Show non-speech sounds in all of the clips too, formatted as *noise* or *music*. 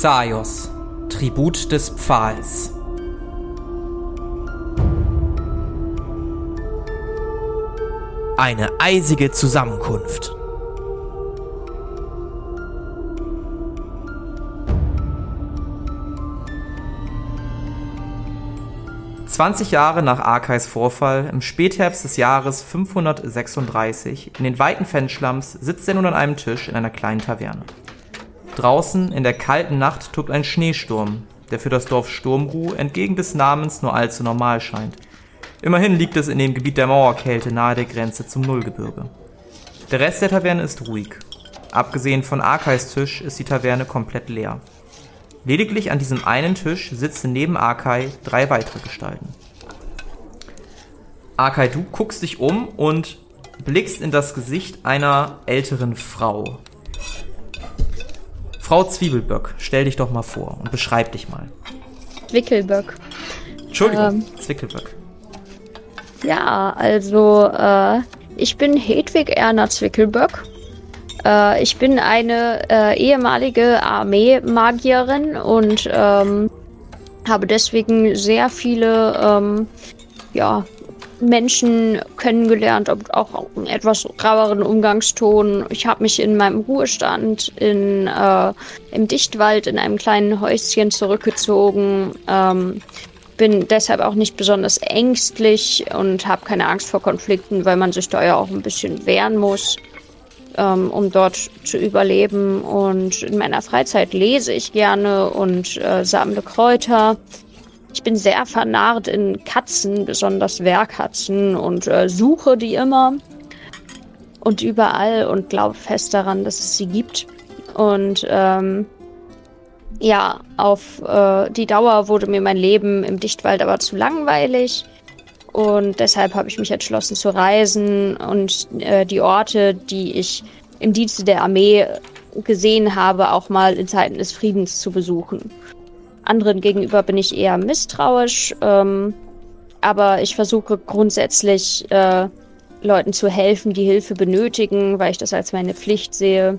Xaios, Tribut des Pfahls. Eine eisige Zusammenkunft. Zwanzig Jahre nach Arkais Vorfall, im Spätherbst des Jahres 536, in den weiten Fenschlams, sitzt er nun an einem Tisch in einer kleinen Taverne. Draußen in der kalten Nacht tobt ein Schneesturm, der für das Dorf Sturmruh entgegen des Namens nur allzu normal scheint. Immerhin liegt es in dem Gebiet der Mauerkälte nahe der Grenze zum Nullgebirge. Der Rest der Taverne ist ruhig. Abgesehen von Arkais Tisch ist die Taverne komplett leer. Lediglich an diesem einen Tisch sitzen neben Arkai drei weitere Gestalten. Arkai, du guckst dich um und blickst in das Gesicht einer älteren Frau. Frau Zwiebelböck, stell dich doch mal vor und beschreib dich mal. Zwickelböck. Entschuldigung, ähm, Zwickelböck. Ja, also äh, ich bin Hedwig Erna Zwickelböck. Äh, ich bin eine äh, ehemalige Armeemagierin und ähm, habe deswegen sehr viele ähm, ja, Menschen kennengelernt, auch einen etwas raueren Umgangston. Ich habe mich in meinem Ruhestand in, äh, im Dichtwald in einem kleinen Häuschen zurückgezogen. Ähm, bin deshalb auch nicht besonders ängstlich und habe keine Angst vor Konflikten, weil man sich da ja auch ein bisschen wehren muss, ähm, um dort zu überleben. Und in meiner Freizeit lese ich gerne und äh, sammle Kräuter. Ich bin sehr vernarrt in Katzen, besonders Wehrkatzen, und äh, suche die immer und überall und glaube fest daran, dass es sie gibt. Und ähm, ja, auf äh, die Dauer wurde mir mein Leben im Dichtwald aber zu langweilig. Und deshalb habe ich mich entschlossen zu reisen und äh, die Orte, die ich im Dienste der Armee gesehen habe, auch mal in Zeiten des Friedens zu besuchen. Anderen gegenüber bin ich eher misstrauisch, ähm, aber ich versuche grundsätzlich äh, Leuten zu helfen, die Hilfe benötigen, weil ich das als meine Pflicht sehe.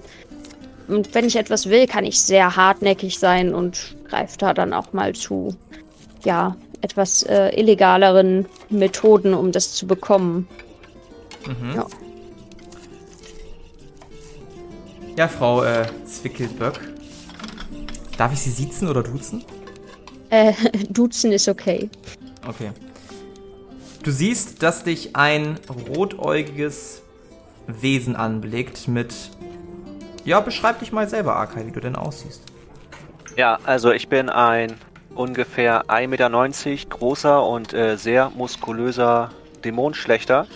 Und wenn ich etwas will, kann ich sehr hartnäckig sein und greife da dann auch mal zu, ja, etwas äh, illegaleren Methoden, um das zu bekommen. Mhm. Ja. ja. Frau äh, Zwickelböck. Darf ich Sie siezen oder duzen? Äh, *laughs* duzen ist okay. Okay. Du siehst, dass dich ein rotäugiges Wesen anblickt mit. Ja, beschreib dich mal selber, Arkai, wie du denn aussiehst. Ja, also ich bin ein ungefähr 1,90 Meter großer und äh, sehr muskulöser Dämonenschlechter.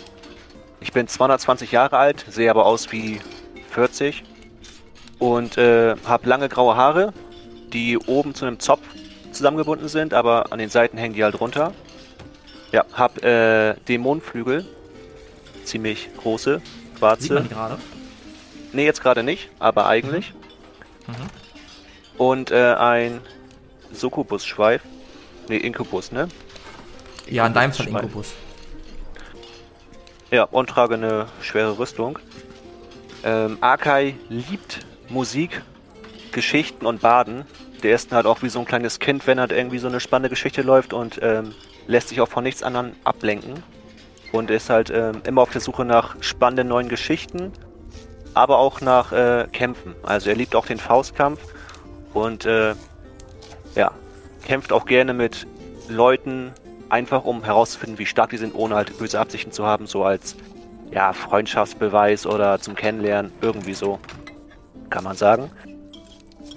Ich bin 220 Jahre alt, sehe aber aus wie 40 und äh, habe lange graue Haare, die oben zu einem Zopf zusammengebunden sind, aber an den Seiten hängen die halt runter. Ja, hab äh, Dämonenflügel. Ziemlich große, schwarze. Sieht man die gerade? Nee, jetzt gerade nicht, aber eigentlich. Mhm. Mhm. Und äh, ein Succubus-Schweif. Nee, Inkubus, ne? Ja, in deinem Fall Inkubus. Ja, und trage eine schwere Rüstung. Ähm, Akai liebt Musik, Geschichten und Baden der ist halt auch wie so ein kleines Kind, wenn halt irgendwie so eine spannende Geschichte läuft und ähm, lässt sich auch von nichts anderem ablenken. Und ist halt ähm, immer auf der Suche nach spannenden neuen Geschichten, aber auch nach äh, Kämpfen. Also er liebt auch den Faustkampf und äh, ja, kämpft auch gerne mit Leuten, einfach um herauszufinden, wie stark die sind, ohne halt böse Absichten zu haben, so als ja, Freundschaftsbeweis oder zum Kennenlernen, irgendwie so, kann man sagen.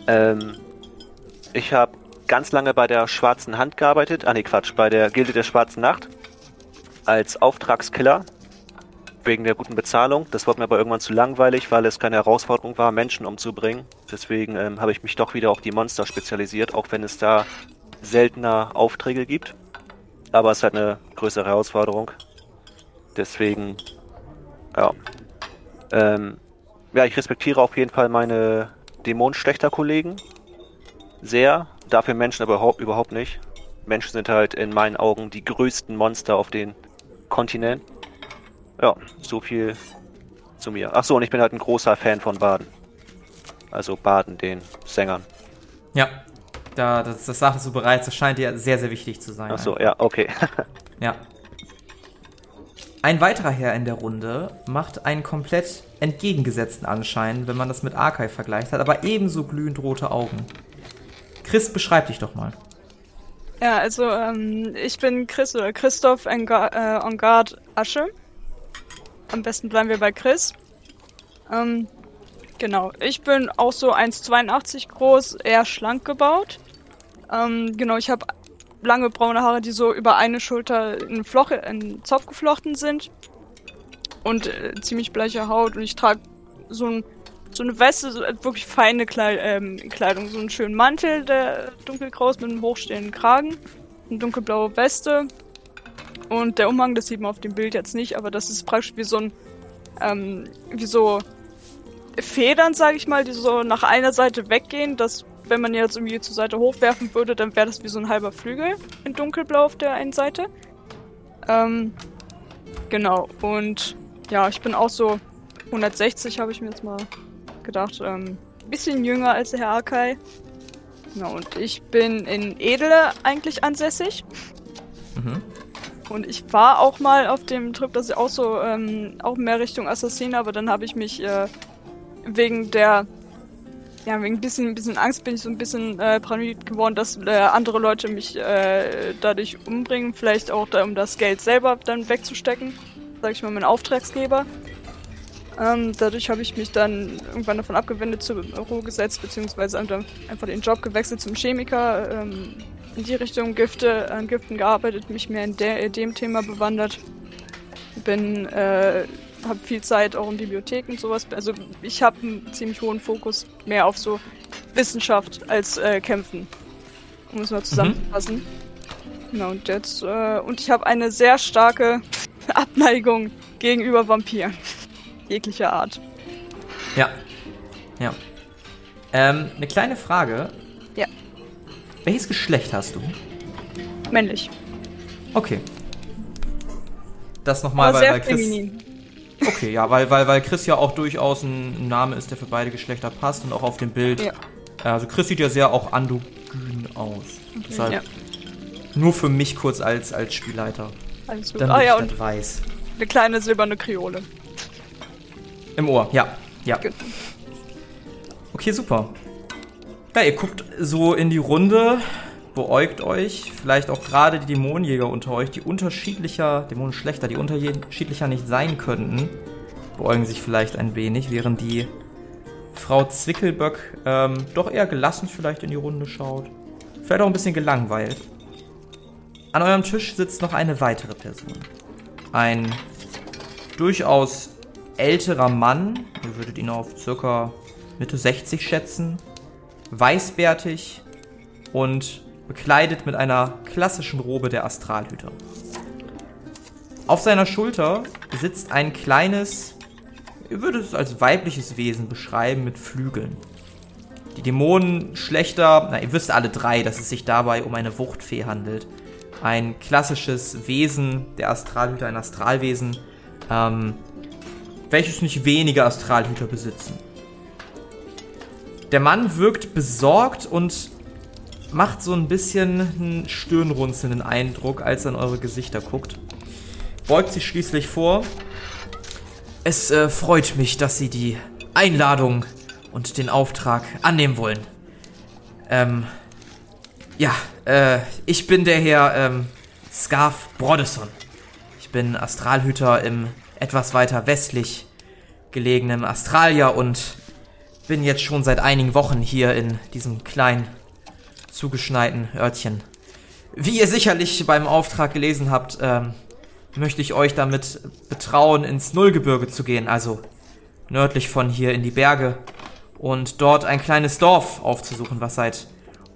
Ähm, ich habe ganz lange bei der Schwarzen Hand gearbeitet. Ah ne, Quatsch, bei der Gilde der Schwarzen Nacht. Als Auftragskiller. Wegen der guten Bezahlung. Das wurde mir aber irgendwann zu langweilig, weil es keine Herausforderung war, Menschen umzubringen. Deswegen ähm, habe ich mich doch wieder auf die Monster spezialisiert, auch wenn es da seltener Aufträge gibt. Aber es ist halt eine größere Herausforderung. Deswegen, ja. Ähm, ja, ich respektiere auf jeden Fall meine Dämonenschlechter-Kollegen sehr, dafür Menschen aber überhaupt, überhaupt nicht. Menschen sind halt in meinen Augen die größten Monster auf den Kontinent. Ja, so viel zu mir. Ach so, und ich bin halt ein großer Fan von Baden. Also Baden, den Sängern. Ja, da, das, das sagtest du bereits, das scheint dir sehr, sehr wichtig zu sein. Ach so, ja, okay. *laughs* Ja. Ein weiterer Herr in der Runde macht einen komplett entgegengesetzten Anschein, wenn man das mit Arkai vergleicht, hat aber ebenso glühend rote Augen. Chris, beschreib dich doch mal. Ja, also ähm, ich bin Chris oder Christoph äh, Engard Asche. Am besten bleiben wir bei Chris. Ähm, genau, ich bin auch so 1,82 groß, eher schlank gebaut. Ähm, genau, ich habe lange braune Haare, die so über eine Schulter in, Floch, in Zopf geflochten sind. Und äh, ziemlich bleiche Haut. Und ich trage so, ein, so eine Weste, so wirklich feine ähm, Kleidung. So einen schönen Mantel, der dunkelgrau ist mit einem hochstehenden Kragen. Eine dunkelblaue Weste. Und der Umhang, das sieht man auf dem Bild jetzt nicht, aber das ist praktisch wie so ein, ähm, wie so Federn, sage ich mal, die so nach einer Seite weggehen, dass wenn man jetzt irgendwie zur Seite hochwerfen würde, dann wäre das wie so ein halber Flügel in dunkelblau auf der einen Seite. Ähm, genau. Und ja, ich bin auch so 160, habe ich mir jetzt mal gedacht. Ähm, bisschen jünger als der Herr Akai. Genau, und ich bin in Edele eigentlich ansässig. Mhm. Und ich war auch mal auf dem Trip, dass ich auch so, ähm, auch mehr Richtung Assassin, aber dann habe ich mich äh, wegen der ja, wegen ein bisschen, bisschen Angst bin ich so ein bisschen äh, paranoid geworden, dass äh, andere Leute mich äh, dadurch umbringen. Vielleicht auch, da, um das Geld selber dann wegzustecken. Sag ich mal, mein Auftragsgeber. Ähm, dadurch habe ich mich dann irgendwann davon abgewendet, zur Büro gesetzt, beziehungsweise einfach den Job gewechselt zum Chemiker. Ähm, in die Richtung Gifte, an Giften gearbeitet, mich mehr in, der, in dem Thema bewandert. Bin äh, habe viel Zeit auch in Bibliotheken und sowas. Also ich habe einen ziemlich hohen Fokus mehr auf so Wissenschaft als äh, Kämpfen. Um es mal zusammenzufassen. Mhm. Genau, und jetzt, äh, und ich habe eine sehr starke *laughs* Abneigung gegenüber Vampiren. Jeglicher Art. Ja. Ja. Ähm, eine kleine Frage. Ja. Welches Geschlecht hast du? Männlich. Okay. Das nochmal, weil, weil Chris. Feminin. Okay, ja, weil, weil, weil Chris ja auch durchaus ein Name ist, der für beide Geschlechter passt und auch auf dem Bild. Ja. Also Chris sieht ja sehr auch androgyn aus. Okay, Deshalb ja. nur für mich kurz als, als Spielleiter. Alles gut. Damit ah, ja, ich das weiß. Eine kleine silberne Kriole. Im Ohr, ja. Ja. Gut. Okay, super. Ja, ihr guckt so in die Runde, beäugt euch, vielleicht auch gerade die Dämonenjäger unter euch, die unterschiedlicher, Dämonenschlechter, die unterschiedlicher nicht sein könnten, beäugen sich vielleicht ein wenig, während die Frau Zwickelböck ähm, doch eher gelassen vielleicht in die Runde schaut. Vielleicht auch ein bisschen gelangweilt. An eurem Tisch sitzt noch eine weitere Person. Ein durchaus älterer Mann, ihr würdet ihn auf circa Mitte 60 schätzen, weißbärtig und bekleidet mit einer klassischen Robe der Astralhüter. Auf seiner Schulter sitzt ein kleines, ihr würdet es als weibliches Wesen beschreiben, mit Flügeln. Die Dämonen schlechter, na, ihr wisst alle drei, dass es sich dabei um eine Wuchtfee handelt. Ein klassisches Wesen der Astralhüter, ein Astralwesen, ähm, welches nicht wenige Astralhüter besitzen. Der Mann wirkt besorgt und macht so ein bisschen einen stirnrunzelnden Eindruck, als er in eure Gesichter guckt. Beugt sich schließlich vor. Es äh, freut mich, dass Sie die Einladung und den Auftrag annehmen wollen. Ähm, ja, äh, ich bin der Herr ähm, Scarf Brodesson. Ich bin Astralhüter im etwas weiter westlich gelegenen Astralia und bin jetzt schon seit einigen Wochen hier in diesem kleinen zugeschneiten Örtchen. Wie ihr sicherlich beim Auftrag gelesen habt, ähm, möchte ich euch damit betrauen, ins Nullgebirge zu gehen, also nördlich von hier in die Berge, und dort ein kleines Dorf aufzusuchen, was seit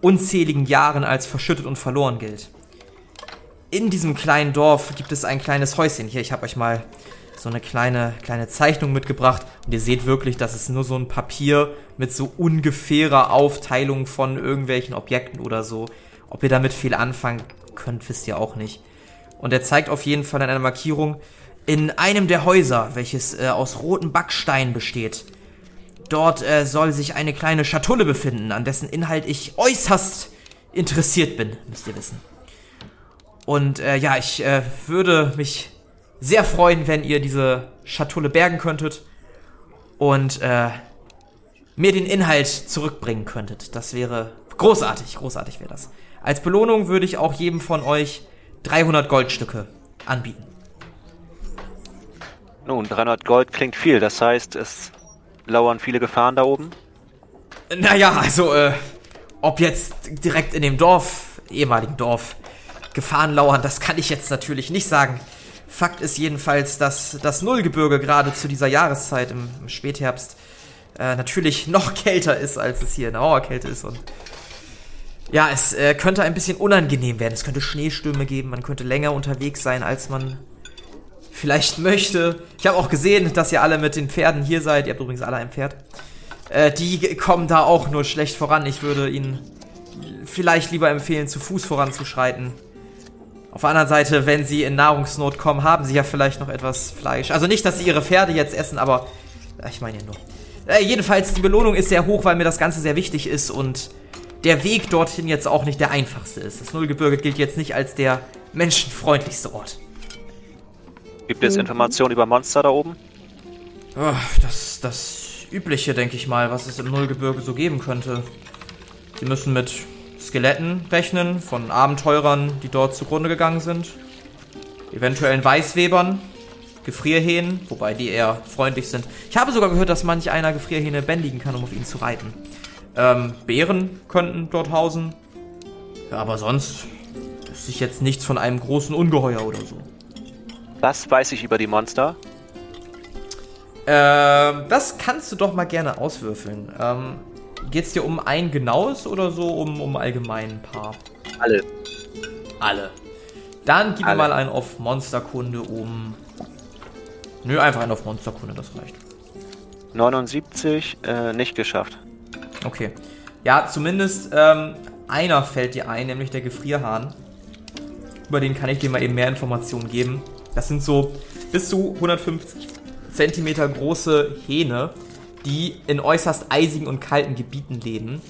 unzähligen Jahren als verschüttet und verloren gilt. In diesem kleinen Dorf gibt es ein kleines Häuschen. Hier, ich habe euch mal so eine kleine, kleine Zeichnung mitgebracht. Und ihr seht wirklich, dass es nur so ein Papier mit so ungefährer Aufteilung von irgendwelchen Objekten oder so. Ob ihr damit viel anfangen könnt, wisst ihr auch nicht. Und er zeigt auf jeden Fall an einer Markierung in einem der Häuser, welches äh, aus rotem Backstein besteht. Dort äh, soll sich eine kleine Schatulle befinden, an dessen Inhalt ich äußerst interessiert bin, müsst ihr wissen. Und äh, ja, ich äh, würde mich sehr freuen, wenn ihr diese Schatulle bergen könntet und äh, mir den Inhalt zurückbringen könntet. Das wäre großartig, großartig wäre das. Als Belohnung würde ich auch jedem von euch 300 Goldstücke anbieten. Nun, 300 Gold klingt viel. Das heißt, es lauern viele Gefahren da oben. Naja, also, äh, ob jetzt direkt in dem Dorf, ehemaligen Dorf, Gefahren lauern, das kann ich jetzt natürlich nicht sagen. Fakt ist jedenfalls, dass das Nullgebirge gerade zu dieser Jahreszeit im, im Spätherbst äh, natürlich *laughs* noch kälter ist, als es hier in der Auerkälte ist. Und ja, es äh, könnte ein bisschen unangenehm werden. Es könnte Schneestürme geben, man könnte länger unterwegs sein, als man vielleicht *laughs* möchte. Ich habe auch gesehen, dass ihr alle mit den Pferden hier seid. Ihr habt übrigens alle ein Pferd. Äh, die kommen da auch nur schlecht voran. Ich würde ihnen vielleicht lieber empfehlen, zu Fuß voranzuschreiten. Auf der anderen Seite, wenn sie in Nahrungsnot kommen, haben sie ja vielleicht noch etwas Fleisch. Also nicht, dass sie ihre Pferde jetzt essen, aber ich meine ja nur. Äh, jedenfalls, die Belohnung ist sehr hoch, weil mir das Ganze sehr wichtig ist und der Weg dorthin jetzt auch nicht der einfachste ist. Das Nullgebirge gilt jetzt nicht als der menschenfreundlichste Ort. Gibt es Informationen über Monster da oben? Oh, das, das Übliche, denke ich mal, was es im Nullgebirge so geben könnte. Sie müssen mit Skeletten rechnen, von Abenteurern, die dort zugrunde gegangen sind. Eventuellen Weißwebern, Gefrierhähnen, wobei die eher freundlich sind. Ich habe sogar gehört, dass manch einer Gefrierhähne bändigen kann, um auf ihn zu reiten. Ähm, Bären könnten dort hausen. Ja, aber sonst wüsste ich jetzt nichts von einem großen Ungeheuer oder so. Was weiß ich über die Monster? Ähm, das kannst du doch mal gerne auswürfeln. Ähm, Geht es dir um ein genaues oder so um, um allgemein ein paar? Alle. Alle. Dann gib Alle. mir mal einen auf Monsterkunde um. Nö, einfach einen auf Monsterkunde, das reicht. 79, äh, nicht geschafft. Okay. Ja, zumindest ähm, einer fällt dir ein, nämlich der Gefrierhahn. Über den kann ich dir mal eben mehr Informationen geben. Das sind so bis zu 150 Zentimeter große Hähne, die in äußerst eisigen und kalten Gebieten leben.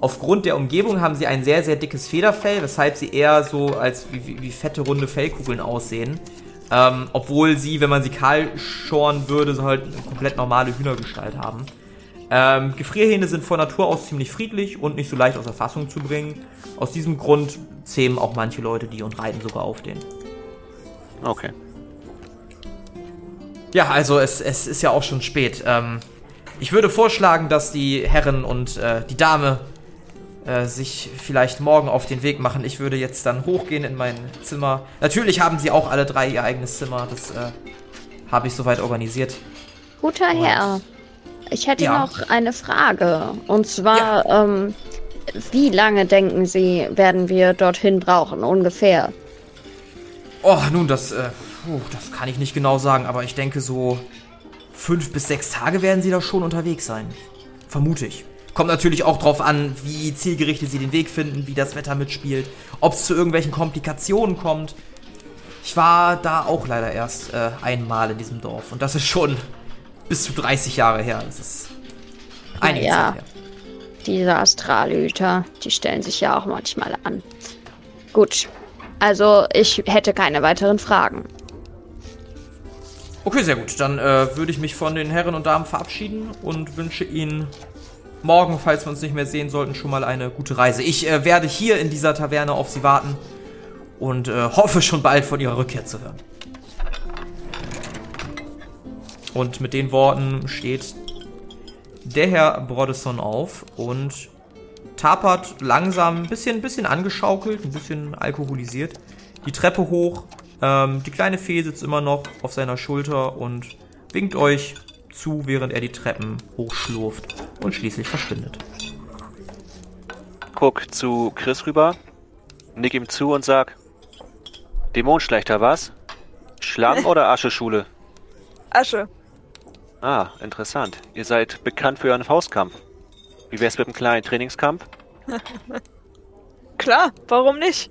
Aufgrund der Umgebung haben sie ein sehr, sehr dickes Federfell, weshalb sie eher so als wie, wie, fette, runde Fellkugeln aussehen. Ähm, obwohl sie, wenn man sie kahl schoren würde, so halt eine komplett normale Hühnergestalt haben. Ähm, Gefrierhähne sind von Natur aus ziemlich friedlich und nicht so leicht außer Fassung zu bringen. Aus diesem Grund zähmen auch manche Leute die und reiten sogar auf den. Okay. Ja, also es, es ist ja auch schon spät. Ähm, ich würde vorschlagen, dass die Herren und äh, die Dame äh, sich vielleicht morgen auf den Weg machen. Ich würde jetzt dann hochgehen in mein Zimmer. Natürlich haben sie auch alle drei ihr eigenes Zimmer. Das äh, habe ich soweit organisiert. Guter Und- Herr, ich hätte Ja. noch eine Frage. Und zwar, ähm, wie lange denken Sie, werden wir dorthin brauchen, ungefähr? Oh, nun, das, äh, puh, das kann ich nicht genau sagen, aber ich denke so fünf bis sechs Tage werden sie da schon unterwegs sein. Vermute ich. Kommt natürlich auch drauf an, wie zielgerichtet sie den Weg finden, wie das Wetter mitspielt, ob es zu irgendwelchen Komplikationen kommt. Ich war da auch leider erst äh, einmal in diesem Dorf und das ist schon bis zu 30 Jahre her. Das ist einige ja. Zeit her. Diese Astralhüter, die stellen sich ja auch manchmal an. Gut, also ich hätte keine weiteren Fragen. Okay, sehr gut. Dann äh, würde ich mich von den Herren und Damen verabschieden und wünsche Ihnen morgen, falls wir uns nicht mehr sehen sollten, schon mal eine gute Reise. Ich äh, werde hier in dieser Taverne auf Sie warten und äh, hoffe schon bald von Ihrer Rückkehr zu hören. Und mit den Worten steht der Herr Brodesson auf und tapert langsam, ein bisschen, bisschen angeschaukelt, ein bisschen alkoholisiert, die Treppe hoch. Ähm, die kleine Fee sitzt immer noch auf seiner Schulter und winkt euch zu, während er die Treppen hochschlurft und schließlich verschwindet. Guck zu Chris rüber, nick ihm zu und sag: Dämonenschlechter, was? Schlamm *laughs* oder Ascheschule? Asche. Ah, interessant. Ihr seid bekannt für euren Faustkampf. Wie wär's mit einem kleinen Trainingskampf? *laughs* Klar, warum nicht?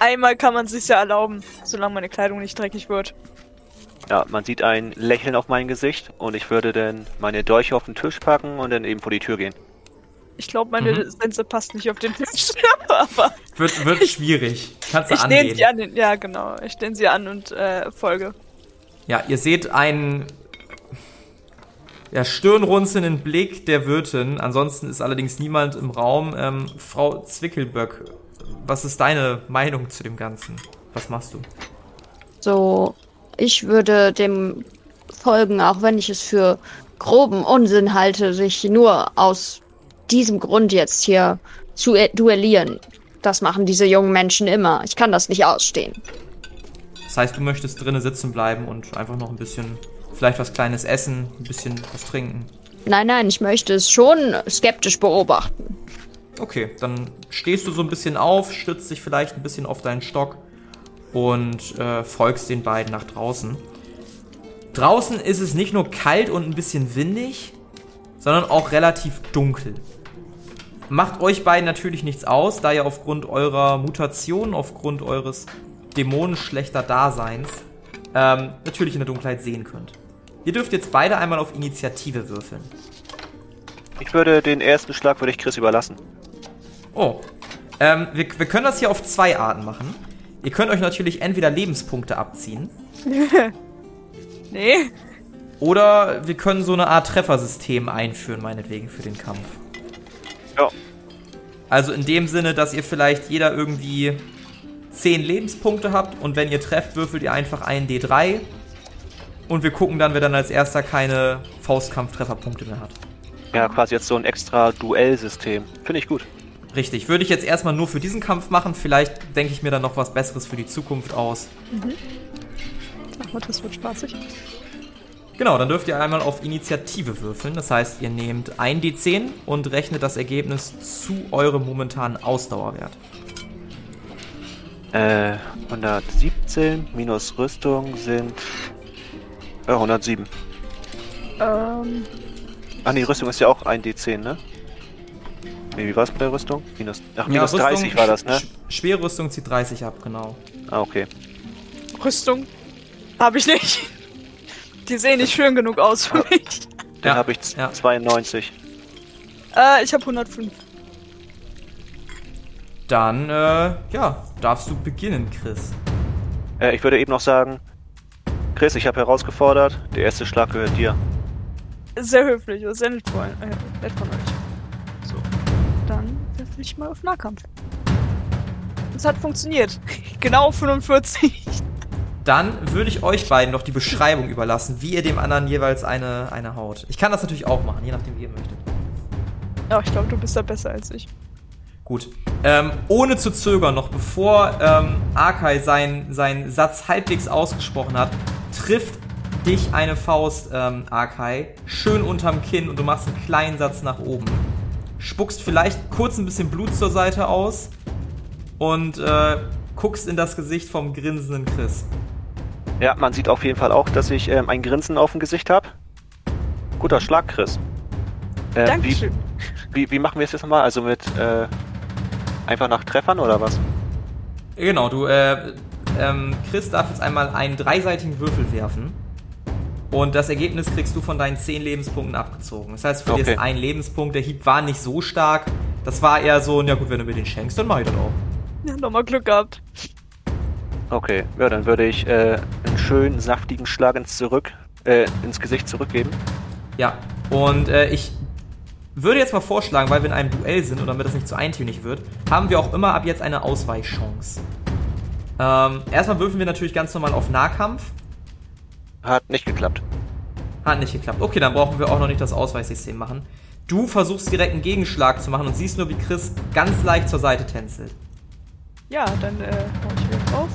Einmal kann man sich's ja erlauben, solange meine Kleidung nicht dreckig wird. Ja, man sieht ein Lächeln auf mein Gesicht und ich würde dann meine Dolche auf den Tisch packen und dann eben vor die Tür gehen. Ich glaube, meine Mhm. Sense passt nicht auf den Tisch. *laughs* aber Wird, wird schwierig. Kannst du ich angehen. sie an. Ja, genau. Ich lehne sie an und äh, folge. Ja, ihr seht einen ja, stirnrunzelnden Blick der Wirtin. Ansonsten ist allerdings niemand im Raum. Ähm, Frau Zwickelböck, was ist deine Meinung zu dem Ganzen? Was machst du? So, ich würde dem folgen, auch wenn ich es für groben Unsinn halte, sich nur aus diesem Grund jetzt hier zu äh, duellieren. Das machen diese jungen Menschen immer. Ich kann das nicht ausstehen. Das heißt, du möchtest drinnen sitzen bleiben und einfach noch ein bisschen, vielleicht was Kleines essen, ein bisschen was trinken. Nein, nein, ich möchte es schon skeptisch beobachten. Okay, dann stehst du so ein bisschen auf, stützt dich vielleicht ein bisschen auf deinen Stock und äh, folgst den beiden nach draußen. Draußen ist es nicht nur kalt und ein bisschen windig, sondern auch relativ dunkel. Macht euch beiden natürlich nichts aus, da ihr aufgrund eurer Mutation, aufgrund eures dämonenschlechter Daseins ähm, natürlich in der Dunkelheit sehen könnt. Ihr dürft jetzt beide einmal auf Initiative würfeln. Ich würde den ersten Schlag würde ich Chris überlassen. Oh. Ähm, wir, wir können das hier auf zwei Arten machen. Ihr könnt euch natürlich entweder Lebenspunkte abziehen *laughs* Nee. oder wir können so eine Art Treffersystem einführen, meinetwegen, für den Kampf. Ja. Also in dem Sinne, dass ihr vielleicht jeder irgendwie 10 Lebenspunkte habt und wenn ihr trefft, würfelt ihr einfach einen D3 und wir gucken dann, wer dann als erster keine Faustkampf-Trefferpunkte mehr hat. Ja, quasi jetzt so ein extra Duellsystem. Finde ich gut. Richtig, würde ich jetzt erstmal nur für diesen Kampf machen. Vielleicht denke ich mir dann noch was Besseres für die Zukunft aus. Ach, das wird spaßig. Genau, dann dürft ihr einmal auf Initiative würfeln. Das heißt, ihr nehmt ein D10 und rechnet das Ergebnis zu eurem momentanen Ausdauerwert. Äh, 117 minus Rüstung sind äh, 107. Ähm, Ach nee, Rüstung ist ja auch ein D10, ne? Nee, wie war es mit der Rüstung? Minus, ach, minus 30 war das, ne? Sch Schwerrüstung zieht 30 ab, genau. Ah, okay. Rüstung habe ich nicht. Die sehen nicht schön genug aus für mich. Dann Ja, habe ich ja. 92. Äh, ich habe 105. Dann, äh, ja, darfst du beginnen, Chris. Äh, ich würde eben noch sagen, Chris, ich habe herausgefordert, der erste Schlag gehört dir. Sehr höflich, und sehr nett von, äh, nett von euch. Ich mal auf Nahkampf. Es hat funktioniert. *laughs* genau 45. Dann würde ich euch beiden noch die Beschreibung überlassen, wie ihr dem anderen jeweils eine, eine haut. Ich kann das natürlich auch machen, je nachdem, wie ihr möchtet. Ja, ich glaube, du bist da besser als ich. Gut. Ähm, ohne zu zögern, noch bevor ähm, Akai seinen seinen Satz halbwegs ausgesprochen hat, trifft dich eine Faust, ähm, Akai, schön unterm Kinn und du machst einen kleinen Satz nach oben. Spuckst vielleicht kurz ein bisschen Blut zur Seite aus und äh, guckst in das Gesicht vom grinsenden Chris. Ja, man sieht auf jeden Fall auch, dass ich ähm, ein Grinsen auf dem Gesicht habe. Guter Schlag, Chris. Ähm, Dankeschön. Wie, wie, wie machen wir es jetzt nochmal? Also mit äh, einfach nach Treffern oder was? Genau, du, äh, ähm, Chris darf jetzt einmal einen dreiseitigen Würfel werfen. Und das Ergebnis kriegst du von deinen 10 Lebenspunkten abgezogen. Das heißt, für dich Okay. ist ein Lebenspunkt. Der Hieb war nicht so stark. Das war eher so, ja gut, wenn du mir den schenkst, dann mach ich das auch. Ja, nochmal Glück gehabt. Okay, ja, dann würde ich äh, einen schönen saftigen Schlag ins zurück, äh, ins Gesicht zurückgeben. Ja, und äh, ich würde jetzt mal vorschlagen, weil wir in einem Duell sind und damit das nicht zu eintönig wird, haben wir auch immer ab jetzt eine Ausweichchance. Ähm, erstmal würfeln wir natürlich ganz normal auf Nahkampf. Hat nicht geklappt. Hat nicht geklappt. Okay, dann brauchen wir auch noch nicht das Ausweichsystem machen. Du versuchst direkt einen Gegenschlag zu machen und siehst nur, wie Chris ganz leicht zur Seite tänzelt. Ja, dann äh, hau ich wieder drauf.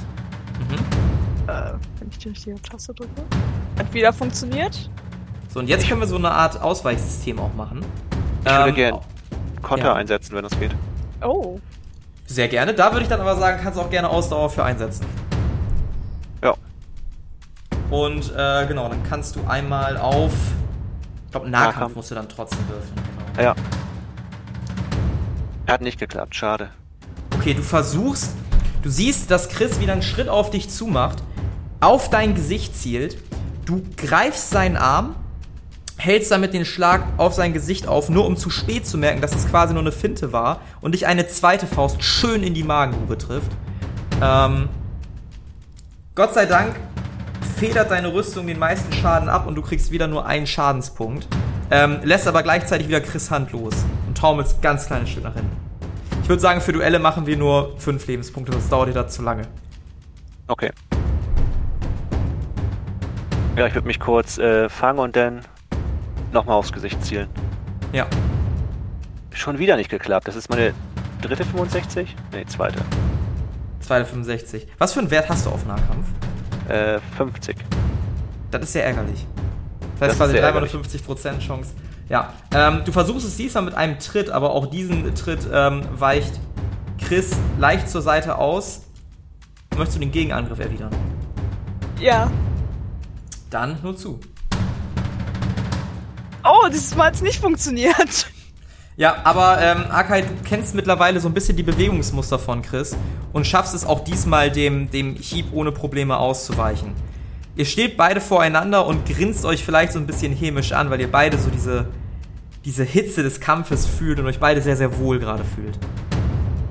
Mhm. Äh, wenn ich die richtige Taste drücke. Hat wieder funktioniert. So, und jetzt können wir so eine Art Ausweichsystem auch machen. Ich würde Ähm, gern Konter ja. einsetzen, wenn das geht. Oh. Sehr gerne. Da würde ich dann aber sagen, kannst du auch gerne Ausdauer für einsetzen. Und äh, genau, dann kannst du einmal auf. Ich glaube, Nahkampf, Nahkampf. musst du dann trotzdem würfeln. Genau. Ja. Hat nicht geklappt, schade. Okay, du versuchst. Du siehst, dass Chris wieder einen Schritt auf dich zumacht, auf dein Gesicht zielt. Du greifst seinen Arm, hältst damit den Schlag auf sein Gesicht auf, nur um zu spät zu merken, dass es quasi nur eine Finte war und dich eine zweite Faust schön in die Magengrube trifft. Ähm, Gott sei Dank federt deine Rüstung den meisten Schaden ab und du kriegst wieder nur einen Schadenspunkt. Ähm, lässt aber gleichzeitig wieder Chris Hand los und taumelst ganz kleines Stück nach hinten. Ich würde sagen, für Duelle machen wir nur fünf Lebenspunkte, sonst dauert dir das zu lange. Okay. Ja, ich würde mich kurz äh, fangen und dann nochmal aufs Gesicht zielen. Ja. Schon wieder nicht geklappt. Das ist meine dritte 65? Nee, zweite. Zweite 65. Was für einen Wert hast du auf Nahkampf? Äh, 50. Das ist sehr ärgerlich. Das Das heißt ist quasi dreimal eine ärgerlich. 50% Chance. Ja. Ähm, du versuchst es diesmal mit einem Tritt, aber auch diesen Tritt ähm, weicht Chris leicht zur Seite aus. Möchtest du den Gegenangriff erwidern? Ja. Dann nur zu. Oh, dieses Mal hat's nicht funktioniert. Ja, aber ähm, Akai, du kennst mittlerweile so ein bisschen die Bewegungsmuster von Chris und schaffst es auch diesmal dem, dem Hieb ohne Probleme auszuweichen. Ihr steht beide voreinander und grinst euch vielleicht so ein bisschen hämisch an, weil ihr beide so diese, diese Hitze des Kampfes fühlt und euch beide sehr, sehr wohl gerade fühlt.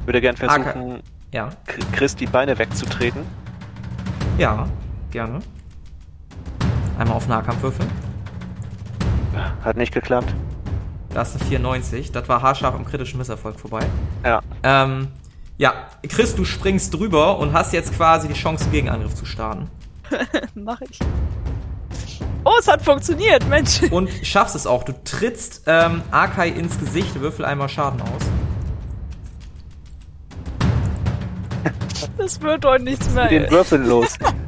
Ich würde gern versuchen, Ja, K- Chris die Beine wegzutreten. ja, gerne. Einmal auf Nahkampf würfeln. Hat nicht geklappt. Da ist eine 94. Das war haarscharf am kritischen Misserfolg vorbei. Ja. Ähm, ja, Chris, du springst drüber und hast jetzt quasi die Chance, einen Gegenangriff zu starten. *laughs* Mach ich. Oh, es hat funktioniert, Mensch. Und schaffst es auch. Du trittst ähm, Akai ins Gesicht, würfel einmal Schaden aus. Das wird heute nichts Mit den mehr. Würfeln los. *laughs*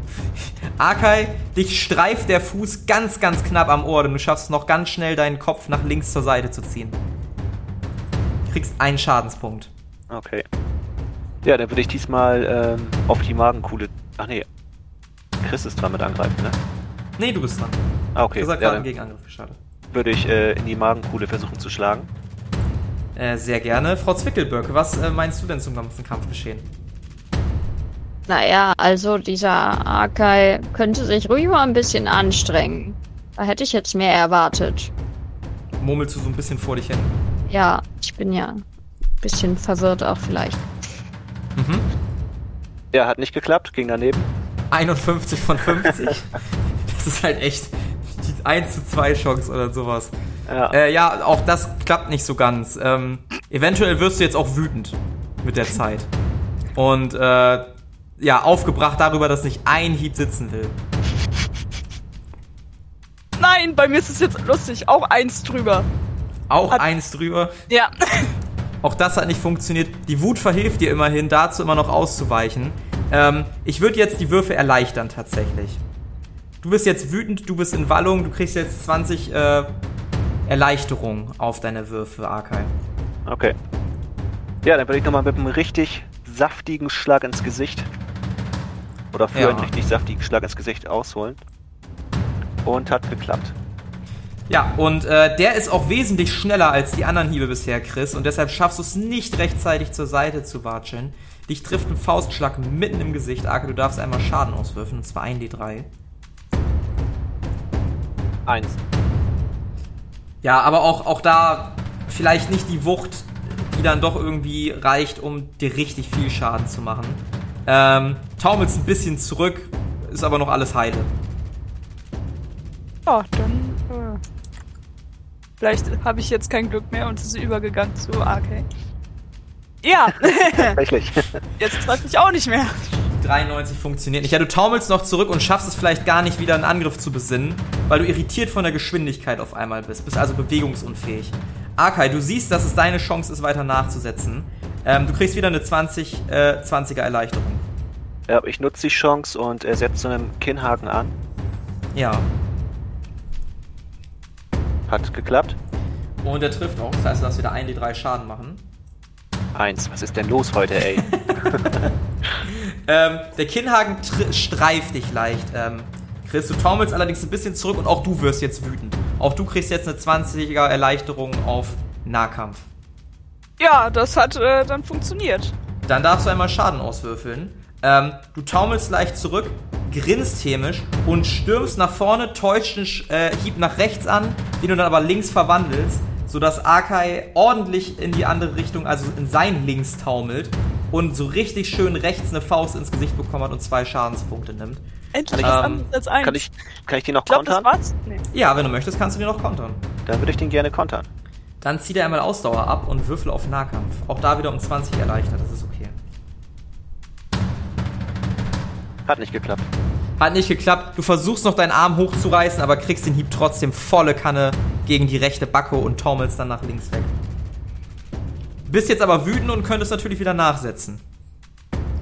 Akai, dich streift der Fuß ganz, ganz knapp am Ohr und du schaffst noch ganz schnell, deinen Kopf nach links zur Seite zu ziehen. Du kriegst einen Schadenspunkt. Okay. Ja, dann würde ich diesmal ähm, auf die Magenkuhle. Ach nee. Chris ist dran mit angreifen, ne? Nee, du bist dran. Ah, okay. Du hast Ja, gerade Gegenangriff gestartet. würde ich äh, in die Magenkuhle versuchen zu schlagen. Äh, sehr gerne. Frau Zwickelböck, was äh, meinst du denn zum ganzen Kampfgeschehen? Naja, also dieser Akai könnte sich ruhig mal ein bisschen anstrengen. Da hätte ich jetzt mehr erwartet. Murmelst du so ein bisschen vor dich hin? Ja, ich bin ja ein bisschen verwirrt auch vielleicht. Mhm. Ja, hat nicht geklappt, ging daneben. 51 von 50. *laughs* das ist halt echt die 1 zu 2 Chance oder sowas. Ja. Äh, ja, auch das klappt nicht so ganz. Ähm, eventuell wirst du jetzt auch wütend mit der Zeit. Und äh, ja, aufgebracht darüber, dass nicht ein Hieb sitzen will. Nein, bei mir ist es jetzt lustig. Auch eins drüber. Auch Hat- eins drüber. Ja. Auch das hat nicht funktioniert. Die Wut verhilft dir immerhin, dazu immer noch auszuweichen. Ähm, ich würde jetzt die Würfe erleichtern tatsächlich. Du bist jetzt wütend, du bist in Wallung, du kriegst jetzt 20 äh, Erleichterung auf deine Würfe, Arkai. Okay. Ja, dann würde ich nochmal mit einem richtig saftigen Schlag ins Gesicht. Oder für Ja. einen richtig saftigen Schlag ins Gesicht ausholen. Und hat geklappt. Ja, und äh, der ist auch wesentlich schneller als die anderen Hiebe bisher, Chris, und deshalb schaffst du es nicht rechtzeitig zur Seite zu watscheln. Dich trifft ein Faustschlag mitten im Gesicht. Arke, du darfst einmal Schaden auswürfen, und zwar 1d3. Eins. Ja, aber auch, auch da vielleicht nicht die Wucht, die dann doch irgendwie reicht, um dir richtig viel Schaden zu machen. Ähm, taumelst ein bisschen zurück, ist aber noch alles heile. Ja, dann. Äh, vielleicht habe ich jetzt kein Glück mehr und es ist übergegangen zu AK. Ja, Tatsächlich. *laughs* jetzt treffe ich auch nicht mehr. 93 funktioniert nicht. Ja, du taumelst noch zurück und schaffst es vielleicht gar nicht wieder einen Angriff zu besinnen, weil du irritiert von der Geschwindigkeit auf einmal bist. Bist also bewegungsunfähig. Akai, du siehst, dass es deine Chance ist, weiter nachzusetzen. Ähm, du kriegst wieder eine 20, äh, 20er Erleichterung. ja, ich nutze die Chance und äh, setze so einen Kinnhaken an. Ja. Hat geklappt. Und der trifft auch. Das heißt, du darfst wieder 1d3 Schaden machen. Eins. Was ist denn los heute, ey? *laughs* Ähm, der Kinnhaken tr- streift dich leicht. Ähm, Chris, du taumelst allerdings ein bisschen zurück und auch du wirst jetzt wütend. Auch du kriegst jetzt eine 20er Erleichterung auf Nahkampf. Ja, das hat äh, dann funktioniert. Dann darfst du einmal Schaden auswürfeln. Ähm, du taumelst leicht zurück, grinst hämisch und stürmst nach vorne, täuscht einen äh, Hieb nach rechts an, den du dann aber links verwandelst, sodass Akai ordentlich in die andere Richtung, also in sein Links taumelt und so richtig schön rechts eine Faust ins Gesicht bekommen hat und zwei Schadenspunkte nimmt. Endlich Ähm, als eins. Kann ich, kann ich den noch ich glaub, das kontern? war's. Nee. Ja, wenn du möchtest, kannst du den noch kontern. Dann würde ich den gerne kontern. Dann zieht er einmal Ausdauer ab und würfel auf Nahkampf. Auch da wieder um 20 erleichtert, das ist okay. Hat nicht geklappt. Hat nicht geklappt. Du versuchst noch deinen Arm hochzureißen, aber kriegst den Hieb trotzdem volle Kanne gegen die rechte Backe und taumelst dann nach links weg. Bist jetzt aber wütend und könntest natürlich wieder nachsetzen.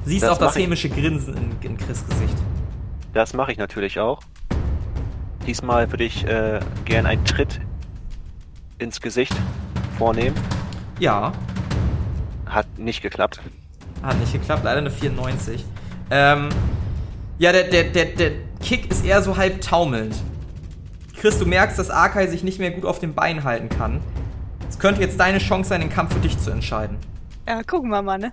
Siehst Das auch das hämische Grinsen in, in Chris Gesicht. Das mache ich natürlich auch. Diesmal würde ich äh, gern einen Tritt ins Gesicht vornehmen. Ja, Hat nicht geklappt. hat nicht geklappt, leider eine 94. Ähm, ja, der, der, der, der Kick ist eher so halb taumelnd. Chris, du merkst, dass Arkai sich nicht mehr gut auf dem Bein halten kann. Es könnte jetzt deine Chance sein, den Kampf für dich zu entscheiden. Ja, gucken wir mal, ne?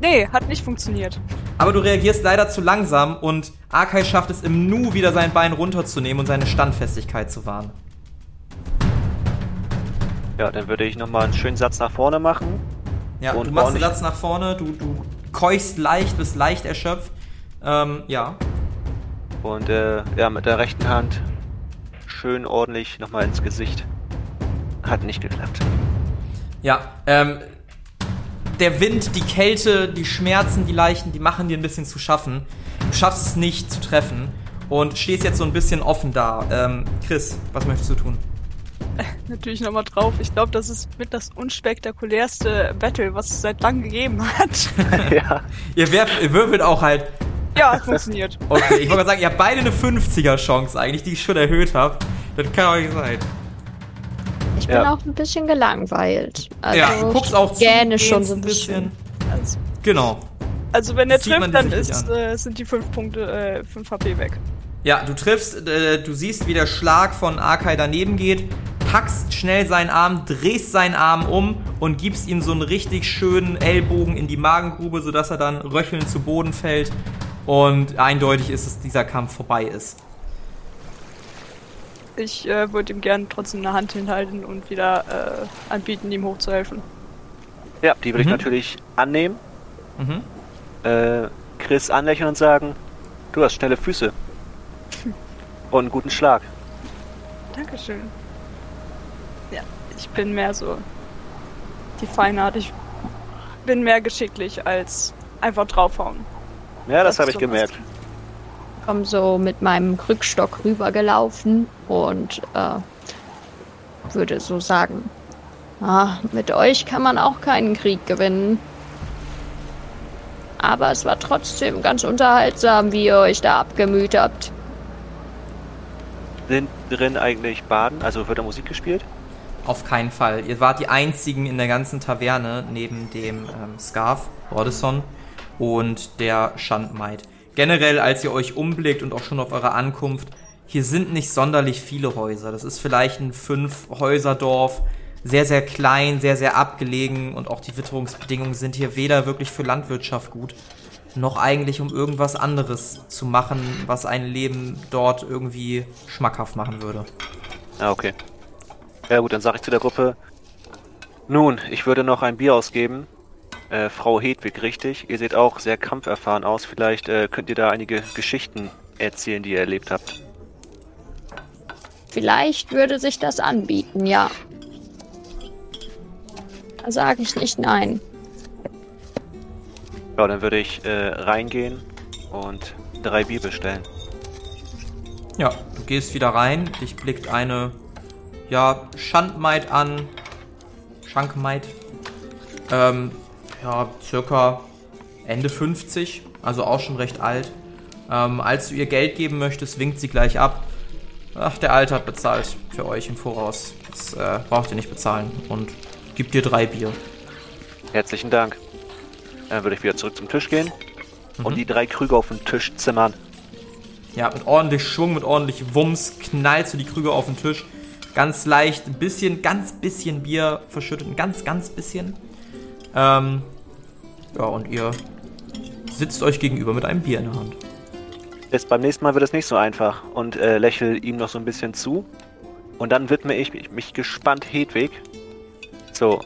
Nee, hat nicht funktioniert. Aber du reagierst leider zu langsam und Arkai schafft es im Nu wieder sein Bein runterzunehmen und seine Standfestigkeit zu wahren. Ja, dann würde ich nochmal einen schönen Satz nach vorne machen. Ja, Und du machst einen Satz nach vorne, du, du keuchst leicht, bist leicht erschöpft. Ähm, ja. Und äh, ja, mit der rechten Hand schön ordentlich nochmal ins Gesicht. Hat nicht geklappt. Ja, ähm, der Wind, die Kälte, die Schmerzen, die Leichen, die machen dir ein bisschen zu schaffen. Du schaffst es nicht zu treffen und stehst jetzt so ein bisschen offen da. Ähm, Chris, was möchtest du tun? *laughs* Natürlich nochmal drauf. Ich glaube, das ist mit das unspektakulärste Battle, was es seit langem gegeben hat. *laughs* ja. Ihr, werft, ihr würfelt auch halt. ja, funktioniert. Okay, ich wollte *laughs* gerade sagen, ihr habt beide eine 50er Chance eigentlich, die ich schon erhöht habe. Das kann euch sein. Ich bin Ja. auch ein bisschen gelangweilt. Also, ja, du guckst auch ich gähne gehst schon so ein bisschen. Also, Genau. also wenn er trifft, dann nicht ist, äh, sind die 5 Punkte, äh, 5 HP weg. Ja, du triffst, äh, du siehst, wie der Schlag von Arkai daneben geht, packst schnell seinen Arm, drehst seinen Arm um und gibst ihm so einen richtig schönen Ellbogen in die Magengrube, sodass er dann röchelnd zu Boden fällt. Und eindeutig ist es, dieser Kampf vorbei ist. Ich äh, würde ihm gerne trotzdem eine Hand hinhalten und wieder äh, anbieten, ihm hochzuhelfen. Ja, die würde ich Mhm. natürlich annehmen. Mhm. Äh, Chris anlächeln und sagen, du hast schnelle Füße. Und einen guten Schlag. Dankeschön. Ja, ich bin mehr so die Feinart. Ich bin mehr geschicklich als einfach draufhauen. Ja, das Das habe ich gemerkt. Komm so mit meinem Krückstock rübergelaufen und äh, würde so sagen, ah, mit euch kann man auch keinen Krieg gewinnen. Aber es war trotzdem ganz unterhaltsam, wie ihr euch da abgemüht habt. Sind drin eigentlich Baden? Also wird da Musik gespielt? Auf keinen Fall. Ihr wart die einzigen in der ganzen Taverne neben dem ähm, Scarf, Rodison und der Schandmaid. Generell, als ihr euch umblickt und auch schon auf eure Ankunft, hier sind nicht sonderlich viele Häuser. Das ist vielleicht ein Fünf-Häuser-Dorf. Sehr, sehr klein, sehr, sehr abgelegen und auch die Witterungsbedingungen sind hier weder wirklich für Landwirtschaft gut, noch eigentlich um irgendwas anderes zu machen, was ein Leben dort irgendwie schmackhaft machen würde. Ah, okay. Ja gut, dann sage ich zu der Gruppe, nun, ich würde noch ein Bier ausgeben. Äh, Frau Hedwig, richtig. Ihr seht auch sehr kampferfahren aus. Vielleicht äh, könnt ihr da einige Geschichten erzählen, die ihr erlebt habt. Vielleicht würde sich das anbieten, ja. Da sage ich nicht nein. Ja, dann würde ich äh, reingehen und drei Bier bestellen. Ja, du gehst wieder rein, dich blickt eine, ja, Schandmaid an. Schankmaid. Ähm, ja, circa Ende 50, also auch schon recht alt. Ähm, als du ihr Geld geben möchtest, winkt sie gleich ab. Ach, der Alte hat bezahlt für euch im Voraus. Das äh, braucht ihr nicht bezahlen und gibt dir drei Bier. Herzlichen Dank. Dann würde ich wieder zurück zum Tisch gehen und die drei Krüge auf den Tisch zimmern. Ja, mit ordentlich Schwung, mit ordentlich Wumms knallst du die Krüge auf den Tisch. Ganz leicht, ein bisschen, ganz bisschen Bier verschüttet, ein ganz, ganz bisschen. Ähm, ja, und ihr sitzt euch gegenüber mit einem Bier in der Hand. Bis beim nächsten Mal wird es nicht so einfach und äh, lächel ihm noch so ein bisschen zu. Und dann widme ich mich, mich gespannt Hedwig. So,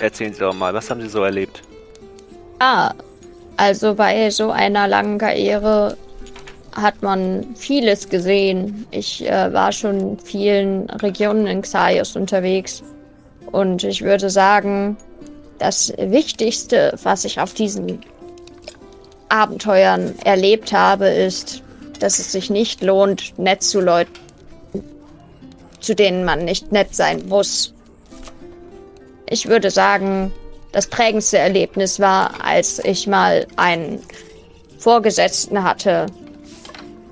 erzählen Sie doch mal, was haben Sie so erlebt? Ah, also bei so einer langen Karriere hat man vieles gesehen. Ich äh, war schon in vielen Regionen in Xaios unterwegs. Und ich würde sagen, das Wichtigste, was ich auf diesen Abenteuern erlebt habe, ist, dass es sich nicht lohnt, nett zu Leuten, zu denen man nicht nett sein muss. Ich würde sagen, das prägendste Erlebnis war, als ich mal einen Vorgesetzten hatte,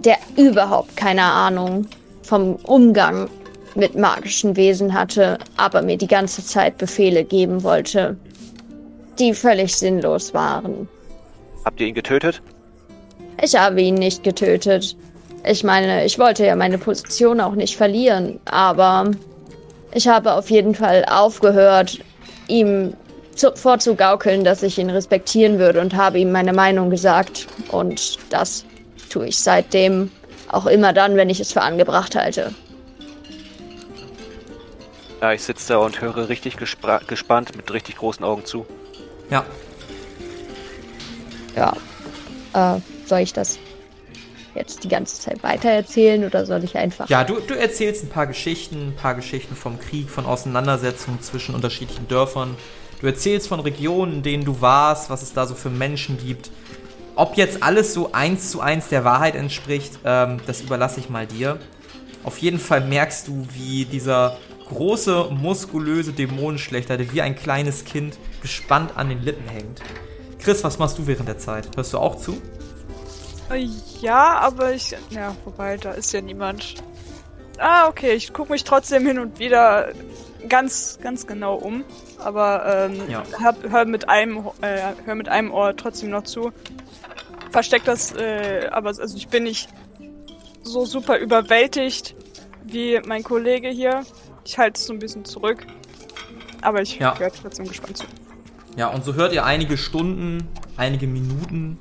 der überhaupt keine Ahnung vom Umgang mit magischen Wesen hatte, aber mir die ganze Zeit Befehle geben wollte, die völlig sinnlos waren. Habt ihr ihn getötet? Ich habe ihn nicht getötet. Ich meine, ich wollte ja meine Position auch nicht verlieren, aber ich habe auf jeden Fall aufgehört, ihm zu, vorzugaukeln, dass ich ihn respektieren würde und habe ihm meine Meinung gesagt. Und das tue ich seitdem auch immer dann, wenn ich es für angebracht halte. Ja, ich sitze da und höre richtig gespannt mit richtig großen Augen zu. Ja. Ja. Äh, soll ich das jetzt die ganze Zeit weitererzählen oder soll ich einfach. Ja, du, du erzählst ein paar Geschichten, ein paar Geschichten vom Krieg, von Auseinandersetzungen zwischen unterschiedlichen Dörfern. Du erzählst von Regionen, in denen du warst, was es da so für Menschen gibt. Ob jetzt alles so eins zu eins der Wahrheit entspricht, ähm, das überlasse ich mal dir. Auf jeden Fall merkst du, wie dieser große, muskulöse Dämonenschlechter, der wie ein kleines Kind gespannt an den Lippen hängt. Chris, was machst du während der Zeit? Hörst du auch zu? Äh, ja, aber ich. Ja, wobei, da ist ja niemand. Ah, okay, ich gucke mich trotzdem hin und wieder ganz, ganz genau um. Aber ähm, ja. hab, hör, mit einem, äh, hör mit einem Ohr trotzdem noch zu. Versteck das, äh, aber also ich bin nicht so super überwältigt wie mein Kollege hier. Ich halte es so ein bisschen zurück. Aber ich ja. höre trotzdem gespannt zu. Ja, und so hört ihr einige Stunden, einige Minuten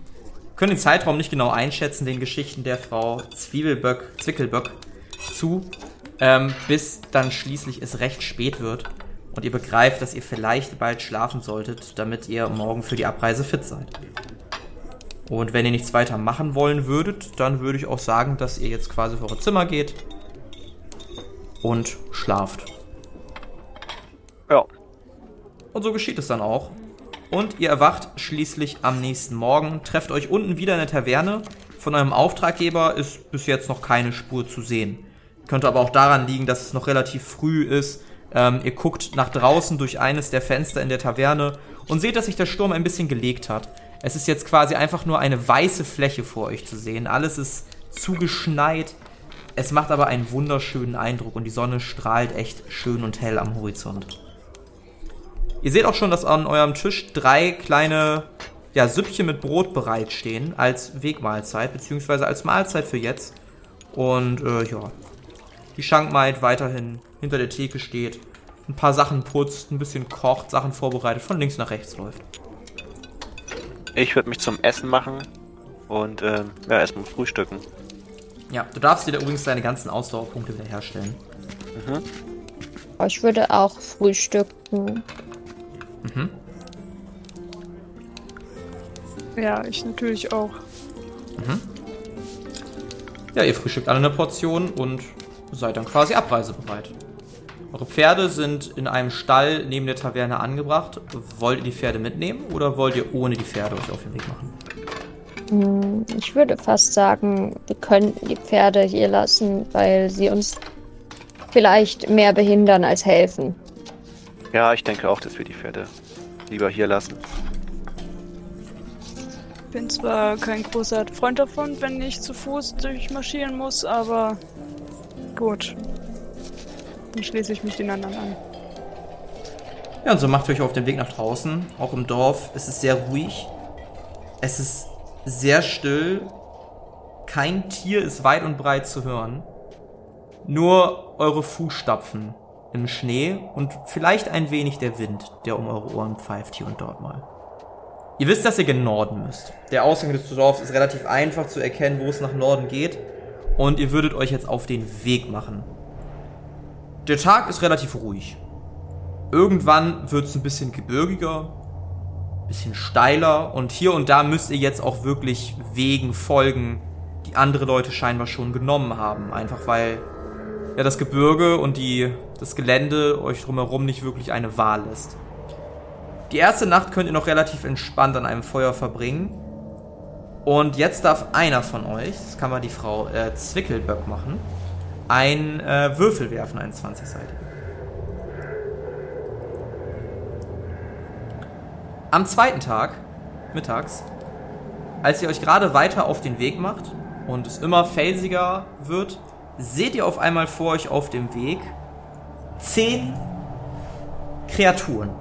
können den Zeitraum nicht genau einschätzen, den Geschichten der Frau Zwiebelböck, Zwickelböck zu, ähm, bis dann schließlich es recht spät wird und ihr begreift, dass ihr vielleicht bald schlafen solltet, damit ihr morgen für die Abreise fit seid. Und wenn ihr nichts weiter machen wollen würdet, dann würde ich auch sagen, dass ihr jetzt quasi auf eure Zimmer geht und schlaft. Ja. Und so geschieht es dann auch. Und ihr erwacht schließlich am nächsten Morgen, trefft euch unten wieder in der Taverne. Von eurem Auftraggeber ist bis jetzt noch keine Spur zu sehen. Könnte aber auch daran liegen, dass es noch relativ früh ist. Ähm, ihr guckt nach draußen durch eines der Fenster in der Taverne und seht, dass sich der Sturm ein bisschen gelegt hat. Es ist jetzt quasi einfach nur eine weiße Fläche vor euch zu sehen. Alles ist zugeschneit. Es macht aber einen wunderschönen Eindruck und die Sonne strahlt echt schön und hell am Horizont. Ihr seht auch schon, dass an eurem Tisch drei kleine ja, Süppchen mit Brot bereitstehen als Wegmahlzeit, beziehungsweise als Mahlzeit für jetzt. Und äh, ja, die Schankmaid weiterhin hinter der Theke steht, ein paar Sachen putzt, ein bisschen kocht, Sachen vorbereitet, von links nach rechts läuft. Ich würde mich zum Essen machen und äh, ja, erstmal frühstücken. Ja, du darfst dir da übrigens deine ganzen Ausdauerpunkte wiederherstellen. Mhm. Ich würde auch frühstücken. Mhm. Ja, ich natürlich auch. Mhm. Ja, ihr frühstückt alle eine Portion und seid dann quasi abreisebereit. Eure Pferde sind in einem Stall neben der Taverne angebracht. Wollt ihr die Pferde mitnehmen oder wollt ihr ohne die Pferde euch auf den Weg machen? Hm, ich würde fast sagen, wir könnten die Pferde hier lassen, weil sie uns vielleicht mehr behindern als helfen. Ja, ich denke auch, dass wir die Pferde lieber hier lassen. Bin zwar kein großer Freund davon, wenn ich zu Fuß durchmarschieren muss, aber gut. Dann schließe ich mich den anderen an. Ja, und so macht ihr euch auf den Weg nach draußen. Auch im Dorf ist es sehr ruhig. Es ist sehr still. Kein Tier ist weit und breit zu hören. Nur eure Fußstapfen im Schnee und vielleicht ein wenig der Wind, der um eure Ohren pfeift hier und dort mal. Ihr wisst, dass ihr gen Norden müsst. Der Ausgang des Dorfs ist relativ einfach zu erkennen, wo es nach Norden geht. Und ihr würdet euch jetzt auf den Weg machen. Der Tag ist relativ ruhig. Irgendwann wird es ein bisschen gebirgiger, bisschen steiler und hier und da müsst ihr jetzt auch wirklich Wegen folgen, die andere Leute scheinbar schon genommen haben. Einfach weil ja das Gebirge und die, das Gelände euch drumherum nicht wirklich eine Wahl lässt. Die erste Nacht könnt ihr noch relativ entspannt an einem Feuer verbringen. Und jetzt darf einer von euch, das kann mal die Frau äh, Zwickelböck machen, einen äh, Würfel werfen, einen 20-seitigen. Am zweiten Tag, mittags, als ihr euch gerade weiter auf den Weg macht und es immer felsiger wird, seht ihr auf einmal vor euch auf dem Weg zehn Kreaturen.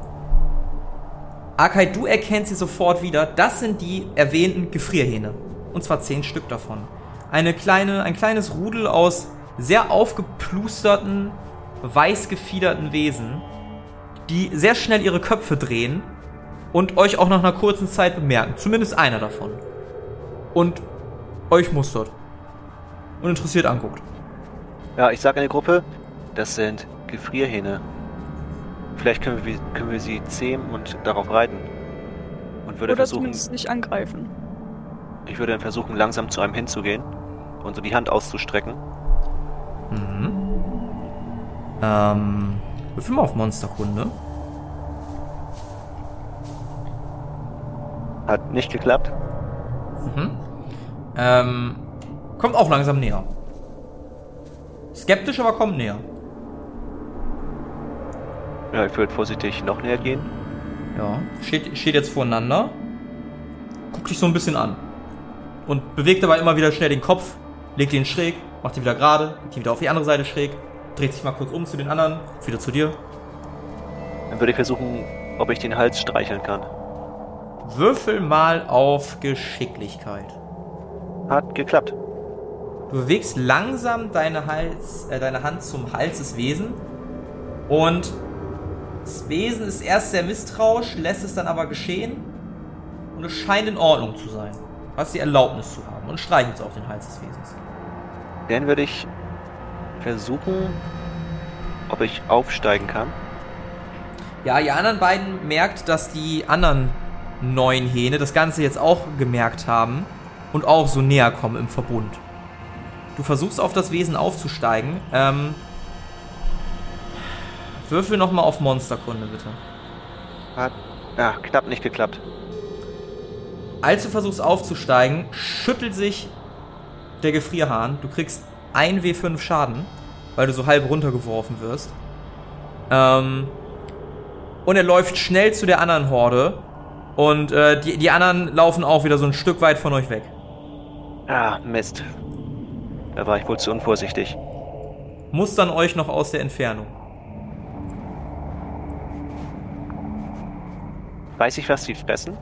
Akai, du erkennst sie sofort wieder. Das sind die erwähnten Gefrierhähne. Und zwar zehn Stück davon. Eine kleine, ein kleines Rudel aus sehr aufgeplusterten, weiß gefiederten Wesen, die sehr schnell ihre Köpfe drehen und euch auch nach einer kurzen Zeit bemerken. Zumindest einer davon. Und euch mustert. Und interessiert anguckt. Ja, ich sage in der Gruppe, das sind Gefrierhähne. Vielleicht können wir, können wir sie zähmen und darauf reiten. Und würde Oder versuchen, zumindest nicht angreifen. ich würde dann versuchen, langsam zu einem hinzugehen und so die Hand auszustrecken. Mhm. Ähm, würfel mal auf Monsterkunde. Hat nicht geklappt. Mhm. Ähm, kommt auch langsam näher. Skeptisch, aber kommt näher. Ja, ich würde vorsichtig noch näher gehen. Ja. Steht, steht jetzt voreinander. Guckt dich so ein bisschen an. Und bewegt dabei immer wieder schnell den Kopf, legt ihn schräg, macht ihn wieder gerade, legt ihn wieder auf die andere Seite schräg, dreht sich mal kurz um zu den anderen, wieder zu dir. Dann würde ich versuchen, ob ich den Hals streicheln kann. Würfel mal auf Geschicklichkeit. Hat geklappt. Du bewegst langsam deine, Hals, äh, deine Hand zum Hals des Wesen und das Wesen ist erst sehr misstrauisch, lässt es dann aber geschehen und es scheint in Ordnung zu sein. Hast die Erlaubnis zu haben und streichelst auf den Hals des Wesens. Dann würde ich versuchen, ob ich aufsteigen kann. Ja, ihr anderen beiden merkt, dass die anderen neun Hähne das Ganze jetzt auch gemerkt haben und auch so näher kommen im Verbund. Du versuchst auf das Wesen aufzusteigen. Ähm, würfel nochmal auf Monsterkunde, bitte. Hat ja, knapp nicht geklappt. Als du versuchst aufzusteigen, schüttelt sich der Gefrierhahn. Du kriegst 1 W5 Schaden, weil du so halb runtergeworfen wirst. Ähm, und er läuft schnell zu der anderen Horde. Und äh, die, die anderen laufen auch wieder so ein Stück weit von euch weg. Ah, Mist. Da war ich wohl zu unvorsichtig. Mustern euch noch aus der Entfernung. Weiß ich, was die fressen?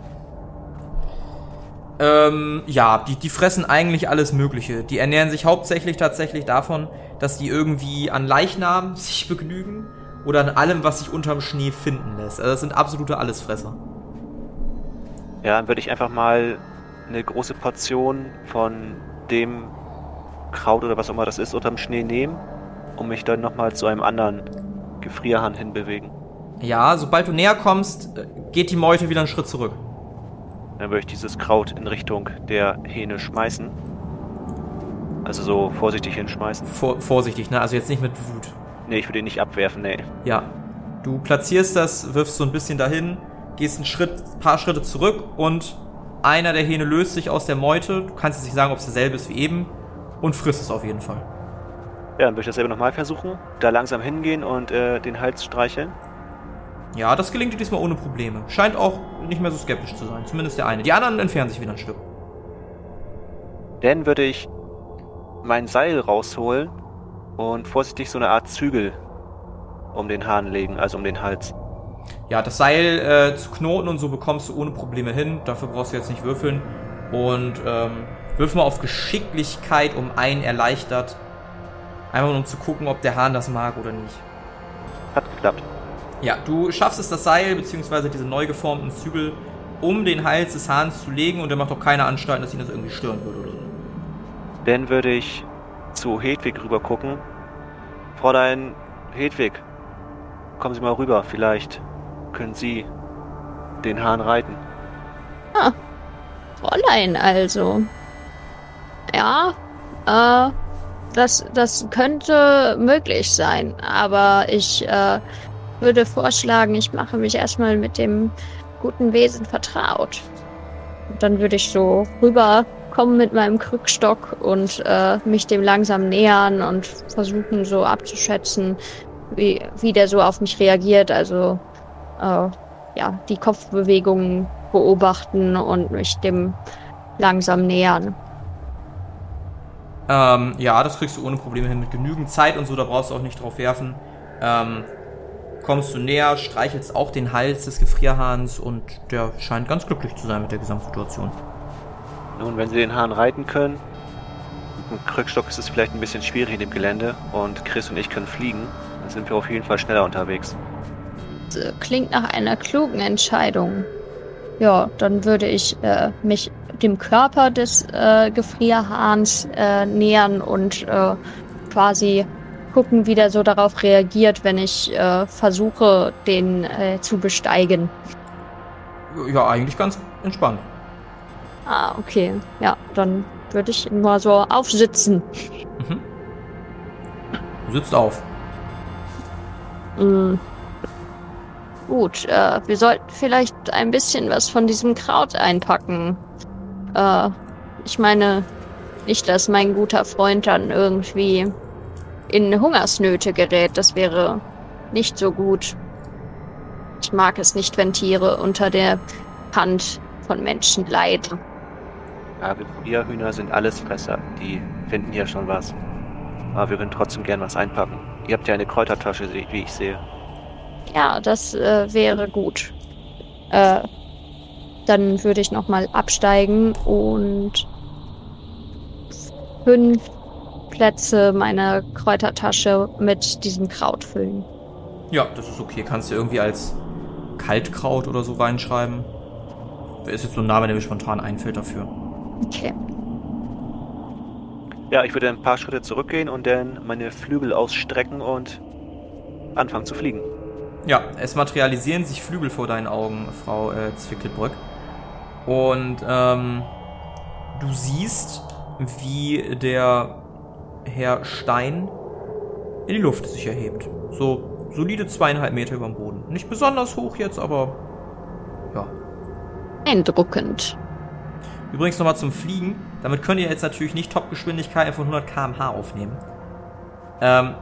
Ähm, ja, die, die fressen eigentlich alles Mögliche. Die ernähren sich hauptsächlich tatsächlich davon, dass die irgendwie an Leichnamen *laughs* sich begnügen oder an allem, was sich unterm Schnee finden lässt. Also das sind absolute Allesfresser. Ja, dann würde ich einfach mal eine große Portion von dem Kraut oder was auch immer das ist unterm Schnee nehmen und mich dann nochmal zu einem anderen Gefrierhahn hinbewegen. Ja, sobald du näher kommst, äh, geht die Meute wieder einen Schritt zurück. Dann würde ich dieses Kraut in Richtung der Hähne schmeißen. Also so vorsichtig hinschmeißen. Vor, vorsichtig, ne? Also jetzt nicht mit Wut. Nee, ich würde ihn nicht abwerfen, nee. Ja. Du platzierst das, wirfst so ein bisschen dahin, gehst einen Schritt, paar Schritte zurück und einer der Hähne löst sich aus der Meute. Du kannst jetzt nicht sagen, ob es derselbe ist wie eben und frisst es auf jeden Fall. Ja, dann würde ich dasselbe nochmal versuchen. Da langsam hingehen und äh, den Hals streicheln. Ja, das gelingt dir diesmal ohne Probleme. Scheint auch nicht mehr so skeptisch zu sein. Zumindest der eine. Die anderen entfernen sich wieder ein Stück. Dann würde ich mein Seil rausholen und vorsichtig so eine Art Zügel um den Hahn legen, also um den Hals. Ja, das Seil äh, zu knoten und so bekommst du ohne Probleme hin. Dafür brauchst du jetzt nicht würfeln. Und ähm, wirf mal auf Geschicklichkeit um einen erleichtert. Einfach nur um zu gucken, ob der Hahn das mag oder nicht. Hat geklappt. Ja, du schaffst es, das Seil bzw. diese neu geformten Zügel um den Hals des Hahns zu legen und er macht auch keine Anstalten, dass ihn das irgendwie stören würde oder so. Dann würde ich zu Hedwig rüber gucken. Fräulein Hedwig, kommen Sie mal rüber. Vielleicht können Sie den Hahn reiten. Fräulein also. Ja, äh, das, das könnte möglich sein, aber ich äh, würde vorschlagen, ich mache mich erstmal mit dem guten Wesen vertraut. Und dann würde ich so rüberkommen mit meinem Krückstock und äh, mich dem langsam nähern und versuchen so abzuschätzen, wie, wie der so auf mich reagiert. Also äh, ja, die Kopfbewegungen beobachten und mich dem langsam nähern. Ähm, ja, das kriegst du ohne Probleme hin mit genügend Zeit und so, da brauchst du auch nicht drauf werfen. Ähm, kommst du näher, streichelst auch den Hals des Gefrierhahns und der scheint ganz glücklich zu sein mit der Gesamtsituation. Nun, wenn Sie den Hahn reiten können, mit dem Krückstock ist es vielleicht ein bisschen schwierig in dem Gelände und Chris und ich können fliegen, dann sind wir auf jeden Fall schneller unterwegs. Das, äh, Klingt nach einer klugen Entscheidung. Ja, dann würde ich äh, mich dem Körper des äh, Gefrierhahns äh, nähern und äh, quasi gucken, wie der so darauf reagiert, wenn ich äh, versuche, den äh, zu besteigen. Ja, eigentlich ganz entspannt. Ah, okay. Ja, dann würde ich nur so aufsitzen. Mhm. Du sitzt auf. Mm. Gut, äh, wir sollten vielleicht ein bisschen was von diesem Kraut einpacken. Äh, ich meine, nicht, dass mein guter Freund dann irgendwie in Hungersnöte gerät. Das wäre nicht so gut. Ich mag es nicht, wenn Tiere unter der Hand von Menschen leiden. Ja, Gefrierhühner sind Allesfresser. Die finden hier schon was. Aber wir können trotzdem gern was einpacken. Ihr habt ja eine Kräutertasche, wie ich sehe. Ja, das äh, wäre gut. Äh, dann würde ich nochmal absteigen und fünf Plätze meiner Kräutertasche mit diesem Kraut füllen. Ja, das ist okay. Kannst du irgendwie als Kaltkraut oder so reinschreiben. Ist jetzt so ein Name, der mir spontan einfällt dafür. Okay. Ja, ich würde ein paar Schritte zurückgehen und dann meine Flügel ausstrecken und anfangen zu fliegen. Ja, es materialisieren sich Flügel vor deinen Augen, Frau äh, Zwickelbrück. Und ähm, du siehst, wie der Herr Stein in die Luft sich erhebt. So solide zweieinhalb Meter über dem Boden. Nicht besonders hoch jetzt, aber ja. Eindruckend. Übrigens nochmal zum Fliegen. Damit könnt ihr jetzt natürlich nicht Topgeschwindigkeiten von 100 km/h aufnehmen. Ähm,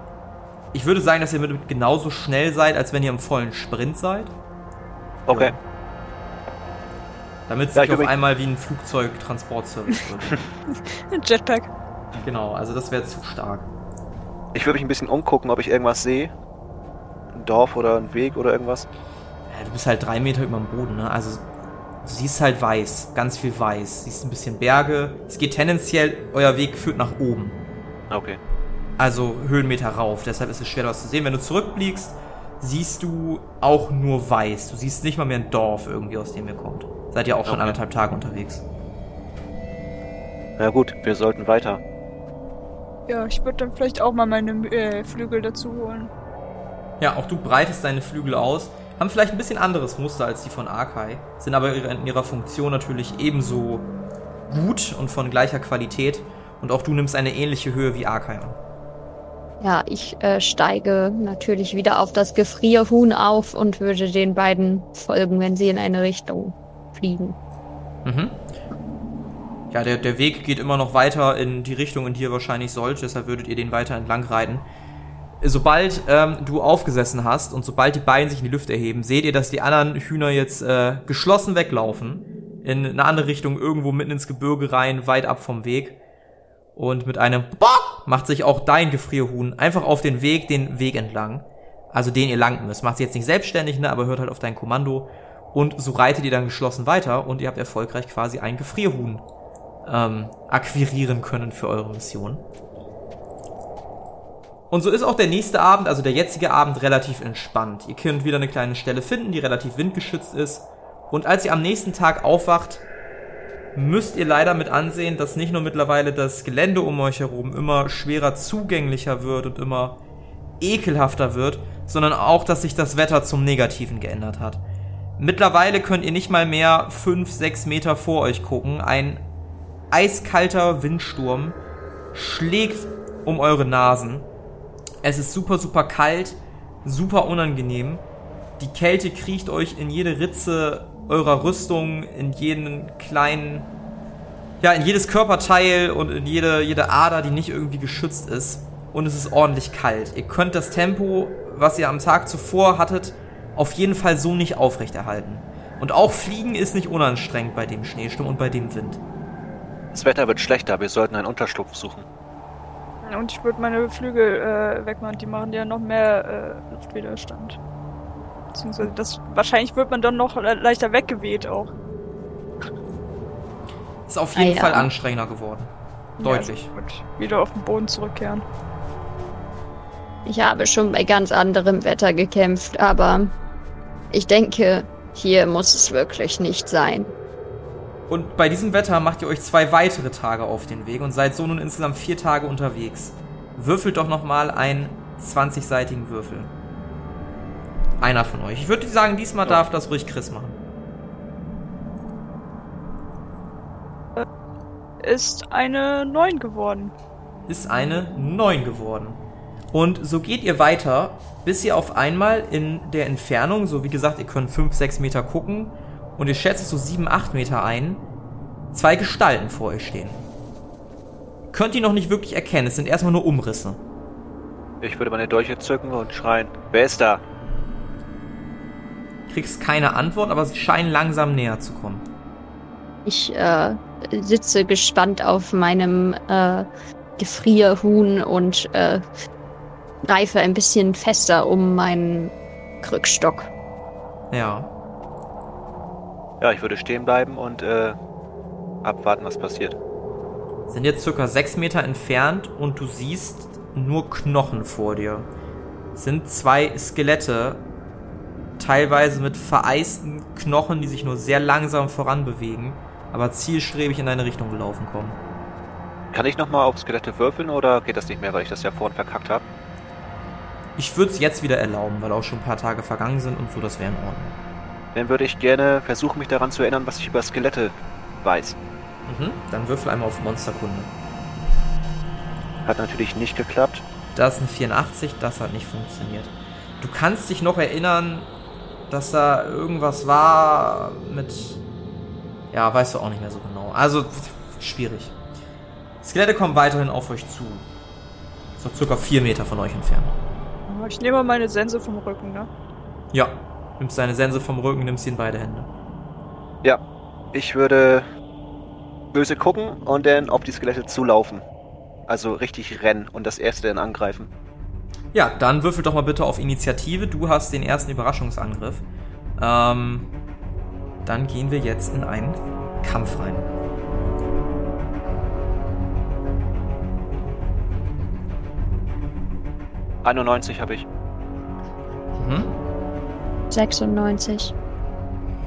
ich würde sagen, dass ihr mit genauso schnell seid, als wenn ihr im vollen Sprint seid. Okay. Ja. Damit es Ja, sich ich auf einmal wie ein Flugzeugtransportservice *laughs* wird. Jetpack. Genau, also das wäre zu stark. Ich würde mich ein bisschen umgucken, ob ich irgendwas sehe. Ein Dorf oder ein Weg oder irgendwas. Ja, du bist halt drei Meter über dem Boden, ne? Also du siehst halt weiß, ganz viel weiß. Siehst ein bisschen Berge. Es geht tendenziell, euer Weg führt nach oben. Okay. Also Höhenmeter rauf. Deshalb ist es schwer, was zu sehen. Wenn du zurückblickst, siehst du auch nur weiß. Du siehst nicht mal mehr ein Dorf irgendwie, aus dem ihr kommt. Seid ihr auch schon Okay. anderthalb Tage unterwegs. Na gut, wir sollten weiter. Ja, ich würde dann vielleicht auch mal meine äh, Flügel dazu holen. Ja, auch du breitest deine Flügel aus. Haben vielleicht ein bisschen anderes Muster als die von Arkai. Sind aber in ihrer Funktion natürlich ebenso gut und von gleicher Qualität. Und auch du nimmst eine ähnliche Höhe wie Arkai an. Ja, ich äh, steige natürlich wieder auf das Gefrierhuhn auf und würde den beiden folgen, wenn sie in eine Richtung fliegen. Mhm. Ja, der, der Weg geht immer noch weiter in die Richtung, in die ihr wahrscheinlich sollt, deshalb würdet ihr den weiter entlang reiten. Sobald ähm, du aufgesessen hast und sobald die Beine sich in die Lüfte erheben, seht ihr, dass die anderen Hühner jetzt äh, geschlossen weglaufen. In eine andere Richtung, irgendwo mitten ins Gebirge rein, weit ab vom Weg. Und mit einem Bock macht sich auch dein Gefrierhuhn einfach auf den Weg, den Weg entlang. Also den ihr lang müsst. Macht sich jetzt nicht selbstständig, ne, aber hört halt auf dein Kommando. Und so reitet ihr dann geschlossen weiter und ihr habt erfolgreich quasi ein Gefrierhuhn ähm, akquirieren können für eure Mission. Und so ist auch der nächste Abend, also der jetzige Abend, relativ entspannt. Ihr könnt wieder eine kleine Stelle finden, die relativ windgeschützt ist. Und als ihr am nächsten Tag aufwacht, müsst ihr leider mit ansehen, dass nicht nur mittlerweile das Gelände um euch herum immer schwerer zugänglicher wird und immer ekelhafter wird, sondern auch, dass sich das Wetter zum Negativen geändert hat. Mittlerweile könnt ihr nicht mal mehr 5, 6 Meter vor euch gucken. Ein eiskalter Windsturm schlägt um eure Nasen. Es ist super, super kalt, super unangenehm. Die Kälte kriecht euch in jede Ritze eurer Rüstung, in jeden kleinen, ja, in jedes Körperteil und in jede, jede Ader, die nicht irgendwie geschützt ist. Und es ist ordentlich kalt. Ihr könnt das Tempo, was ihr am Tag zuvor hattet, auf jeden Fall so nicht aufrechterhalten. Und auch Fliegen ist nicht unanstrengend bei dem Schneesturm und bei dem Wind. Das Wetter wird schlechter, wir sollten einen Unterschlupf suchen. Und ich würde meine Flügel äh, wegmachen, die machen ja noch mehr äh, Luftwiderstand. Beziehungsweise das wahrscheinlich wird man dann noch le- leichter weggeweht auch. Ist auf jeden Ah, ja. Fall anstrengender geworden. Deutlich. Ja, also wieder auf den Boden zurückkehren. Ich habe schon bei ganz anderem Wetter gekämpft, aber ich denke, hier muss es wirklich nicht sein. Und bei diesem Wetter macht ihr euch zwei weitere Tage auf den Weg und seid so nun insgesamt vier Tage unterwegs. Würfelt doch nochmal einen 20-seitigen Würfel. Einer von euch. Ich würde sagen, diesmal darf das ruhig Chris machen. Ist eine 9 geworden. Ist eine 9 geworden. Und so geht ihr weiter, bis ihr auf einmal in der Entfernung, so wie gesagt, ihr könnt 5, 6 Meter gucken und ihr schätzt es so 7, 8 Meter ein, zwei Gestalten vor euch stehen. Könnt ihr noch nicht wirklich erkennen, es sind erstmal nur Umrisse. Ich würde meine Dolche zücken und schreien. Wer ist da? kriegst keine Antwort, aber sie scheinen langsam näher zu kommen. Ich äh, sitze gespannt auf meinem äh, Gefrierhuhn und äh, greife ein bisschen fester um meinen Krückstock. Ja. Ja, ich würde stehen bleiben und äh, abwarten, was passiert. Sind jetzt circa sechs Meter entfernt und du siehst nur Knochen vor dir. Sind zwei Skelette, teilweise mit vereisten Knochen, die sich nur sehr langsam voranbewegen, aber zielstrebig in deine Richtung gelaufen kommen. Kann ich nochmal auf Skelette würfeln oder geht das nicht mehr, weil ich das ja vorhin verkackt habe? Ich würde es jetzt wieder erlauben, weil auch schon ein paar Tage vergangen sind und so, das wäre in Ordnung. Dann würde ich gerne versuchen, mich daran zu erinnern, was ich über Skelette weiß. Mhm. Dann würfel einmal auf Monsterkunde. Hat natürlich nicht geklappt. Das ist eine 84, das hat nicht funktioniert. Du kannst dich noch erinnern, dass da irgendwas war mit. Ja, weißt du auch nicht mehr so genau. Also, schwierig. Skelette kommen weiterhin auf euch zu. Ist noch circa 4 Meter von euch entfernt. Ich nehme mal meine Sense vom Rücken, ne? Ja. Nimmst deine Sense vom Rücken, nimmst sie in beide Hände. Ja, ich würde böse gucken und dann auf die Skelette zulaufen. Also richtig rennen und das erste dann angreifen. Ja, dann würfel doch mal bitte auf Initiative. Du hast den ersten Überraschungsangriff. Ähm, dann gehen wir jetzt in einen Kampf rein. Mhm. 91 habe ich. Mhm. 96.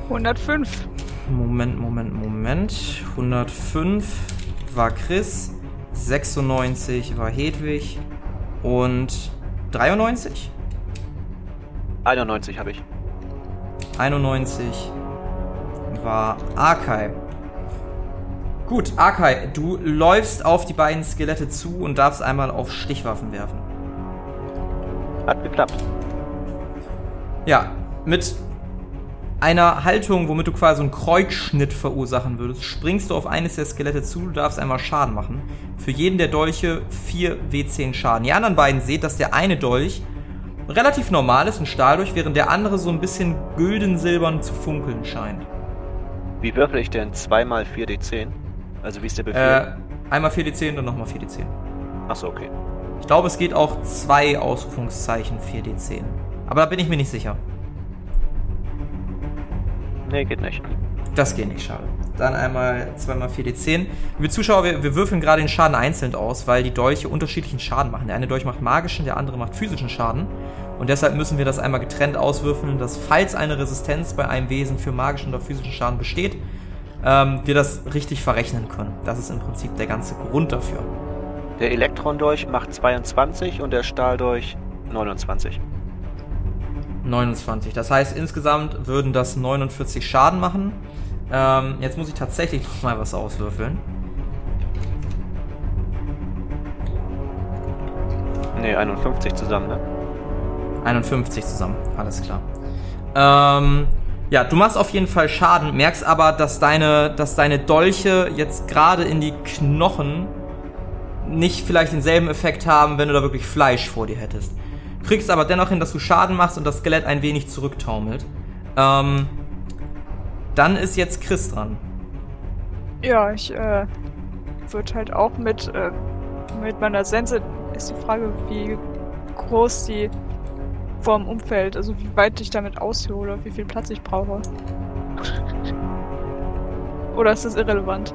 105. Moment, Moment, Moment. 105 war Chris, 96 war Hedwig und 93? 91 habe ich. 91 war Arkai. Gut, Arkai, du läufst auf die beiden Skelette zu und darfst einmal auf Stichwaffen werfen. Hat geklappt. Ja, mit einer Haltung, womit du quasi einen Kreuzschnitt verursachen würdest, springst du auf eines der Skelette zu, du darfst einmal Schaden machen. Für jeden der Dolche 4 W10 Schaden. Die anderen beiden seht, dass der eine Dolch relativ normal ist, ein Stahldolch, während der andere so ein bisschen gülden-silbern zu funkeln scheint. Wie würfel ich denn 2 mal 4d10? Also wie ist der Befehl? Äh, einmal 4D10 und nochmal 4D10. Achso, okay. Ich glaube, es geht auch zwei Ausrufungszeichen 4D10. Aber da bin ich mir nicht sicher. Nee, geht nicht. Das geht nicht, schade. Dann einmal zweimal 4d10. Liebe Zuschauer, wir, wir würfeln gerade den Schaden einzeln aus, weil die Dolche unterschiedlichen Schaden machen. Der eine Dolch macht magischen, der andere macht physischen Schaden. Und deshalb müssen wir das einmal getrennt auswürfeln, dass falls eine Resistenz bei einem Wesen für magischen oder physischen Schaden besteht, ähm, wir das richtig verrechnen können. Das ist im Prinzip der ganze Grund dafür. Der Elektron-Dolch macht 22 und der Stahldolch 29. 29. Das heißt, insgesamt würden das 49 Schaden machen. Ähm, jetzt muss ich tatsächlich noch mal was auswürfeln. Ne, 51 zusammen, ne? 51 zusammen, alles klar. Ähm, ja, du machst auf jeden Fall Schaden, merkst aber, dass deine, dass deine Dolche jetzt gerade in die Knochen nicht vielleicht denselben Effekt haben, wenn du da wirklich Fleisch vor dir hättest. Kriegst aber dennoch hin, dass du Schaden machst und das Skelett ein wenig zurücktaumelt. Ähm, dann ist jetzt Chris dran. Ja, ich äh, würde halt auch mit, äh, mit meiner Sense. Ist die Frage, wie groß die vorm Umfeld, also wie weit ich damit aushole, wie viel Platz ich brauche. Oder ist das irrelevant?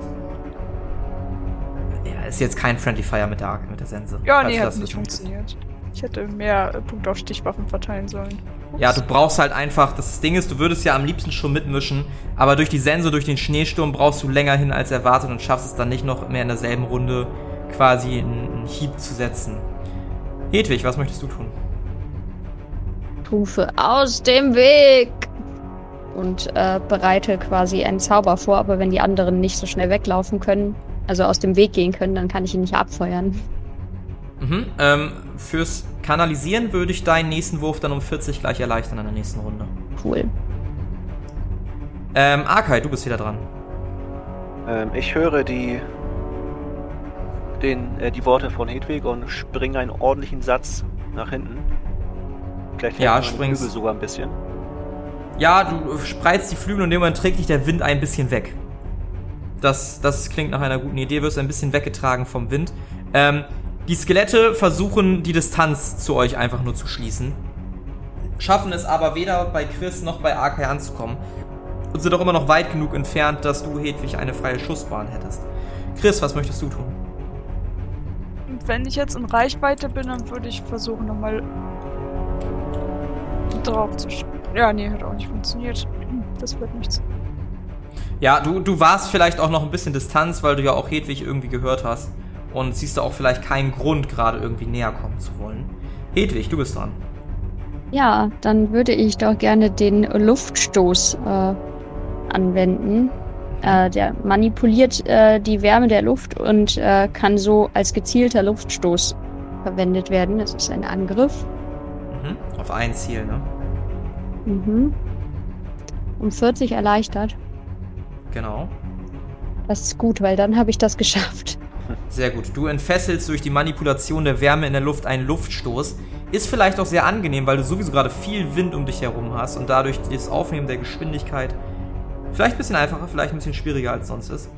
Ja, ist jetzt kein Friendly Fire mit der, mit der Sense. Ja, nee, hat das nicht wissen möchtest. Ich hätte mehr äh, Punkte auf Stichwaffen verteilen sollen. Ja, du brauchst halt einfach, das Ding ist, du würdest ja am liebsten schon mitmischen, aber durch die Sense, durch den Schneesturm brauchst du länger hin als erwartet und schaffst es dann nicht noch mehr in derselben Runde quasi einen, einen Hieb zu setzen. Hedwig, was möchtest du tun? Rufe aus dem Weg und äh, bereite quasi einen Zauber vor, aber wenn die anderen nicht so schnell weglaufen können, also aus dem Weg gehen können, dann kann ich ihn nicht abfeuern. Mhm. Ähm, fürs Kanalisieren würde ich deinen nächsten Wurf dann um 40 gleich erleichtern in der nächsten Runde. Cool. Ähm, Arkai, du bist wieder dran. Ähm, ich höre die, den, äh, die Worte von Hedwig und springe einen ordentlichen Satz nach hinten. Gleich Ja, springst. Flügel sogar ein bisschen. Ja, du spreizt die Flügel und Moment trägt dich der Wind ein bisschen weg. Das, das klingt nach einer guten Idee, wirst ein bisschen weggetragen vom Wind. Ähm, die Skelette versuchen die Distanz zu euch einfach nur zu schließen. Schaffen es aber weder bei Chris noch bei Arkai anzukommen. Und sind auch immer noch weit genug entfernt, dass du, Hedwig, eine freie Schussbahn hättest. Chris, was möchtest du tun? Wenn ich jetzt in Reichweite bin, dann würde ich versuchen, nochmal drauf zu sch Ja, nee, hat auch nicht funktioniert. Das wird nichts. Ja, du, du warst vielleicht auch noch ein bisschen Distanz, weil du ja auch Hedwig irgendwie gehört hast. Und siehst du auch vielleicht keinen Grund, gerade irgendwie näher kommen zu wollen. Hedwig, du bist dran. Ja, dann würde ich doch gerne den Luftstoß äh, anwenden. Äh, der manipuliert äh, die Wärme der Luft und äh, kann so als gezielter Luftstoß verwendet werden. Das ist ein Angriff. Mhm. Auf ein Ziel, ne? Mhm. Um 40 erleichtert. Genau. Das ist gut, weil dann habe ich das geschafft. Sehr gut. Du entfesselst durch die Manipulation der Wärme in der Luft einen Luftstoß. Ist vielleicht auch sehr angenehm, weil du sowieso gerade viel Wind um dich herum hast und dadurch das Aufnehmen der Geschwindigkeit vielleicht ein bisschen einfacher, vielleicht ein bisschen schwieriger als sonst ist.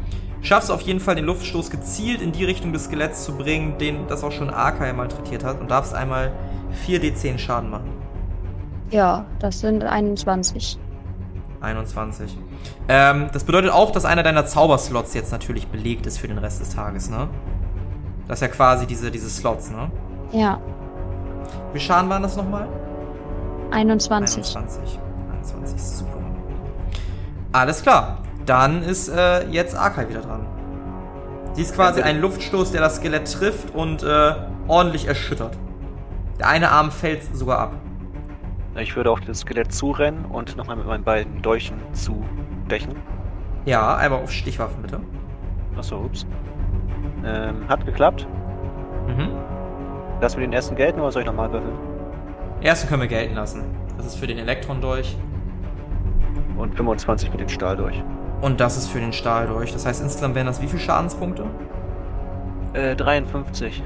Schaffst auf jeden Fall den Luftstoß gezielt in die Richtung des Skeletts zu bringen, den das auch schon Arkai malträtiert hat und darfst einmal 4d10 Schaden machen. Ja, das sind 21. 21. Ähm, das bedeutet auch, dass einer deiner Zauberslots jetzt natürlich belegt ist für den Rest des Tages, ne? Das ist ja quasi diese, diese Slots, ne? Ja, Wie Schaden waren das nochmal? 21. 21. 21, super. Alles klar. Dann ist äh, jetzt Arkai wieder dran. Sie ist quasi ein Luftstoß, der das Skelett trifft und äh, ordentlich erschüttert. Der eine Arm fällt sogar ab. Ich würde auf das Skelett zurennen und nochmal mit meinen beiden Dolchen zustechen. Ja, einmal auf Stichwaffen bitte. Achso, ups. Ähm, hat geklappt. Mhm. Lassen wir den ersten gelten oder soll ich nochmal würfeln? Ersten können wir gelten lassen. Das ist für den Elektron-Dolch. Und 25 mit dem Stahl durch. Und das ist für den Stahldolch. Das heißt, insgesamt wären das wie viele Schadenspunkte? Äh, 53.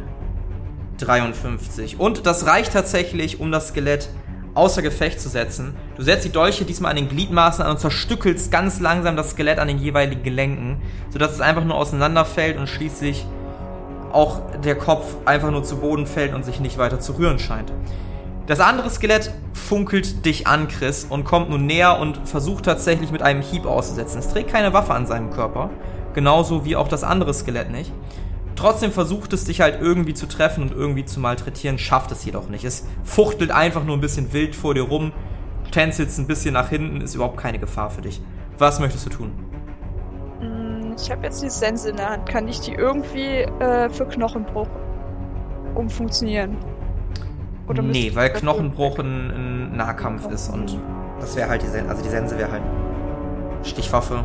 53. Und das reicht tatsächlich, um das Skelett außer Gefecht zu setzen. Du setzt die Dolche diesmal an den Gliedmaßen an und zerstückelst ganz langsam das Skelett an den jeweiligen Gelenken, sodass es einfach nur auseinanderfällt und schließlich auch der Kopf einfach nur zu Boden fällt und sich nicht weiter zu rühren scheint. Das andere Skelett funkelt dich an, Chris, und kommt nun näher und versucht tatsächlich mit einem Hieb auszusetzen. Es trägt keine Waffe an seinem Körper, genauso wie auch das andere Skelett nicht. Trotzdem versucht es dich halt irgendwie zu treffen und irgendwie zu malträtieren, schafft es jedoch nicht. Es fuchtelt einfach nur ein bisschen wild vor dir rum, tänzelt ein bisschen nach hinten, ist überhaupt keine Gefahr für dich. Was möchtest du tun? Mm, Ich habe jetzt die Sense in der Hand. Kann ich die irgendwie äh, für Knochenbruch umfunktionieren? Oder nee, weil Knochenbruch ein, ein Nahkampf ist und das wäre halt die Sense, also die Sense wäre halt Stichwaffe.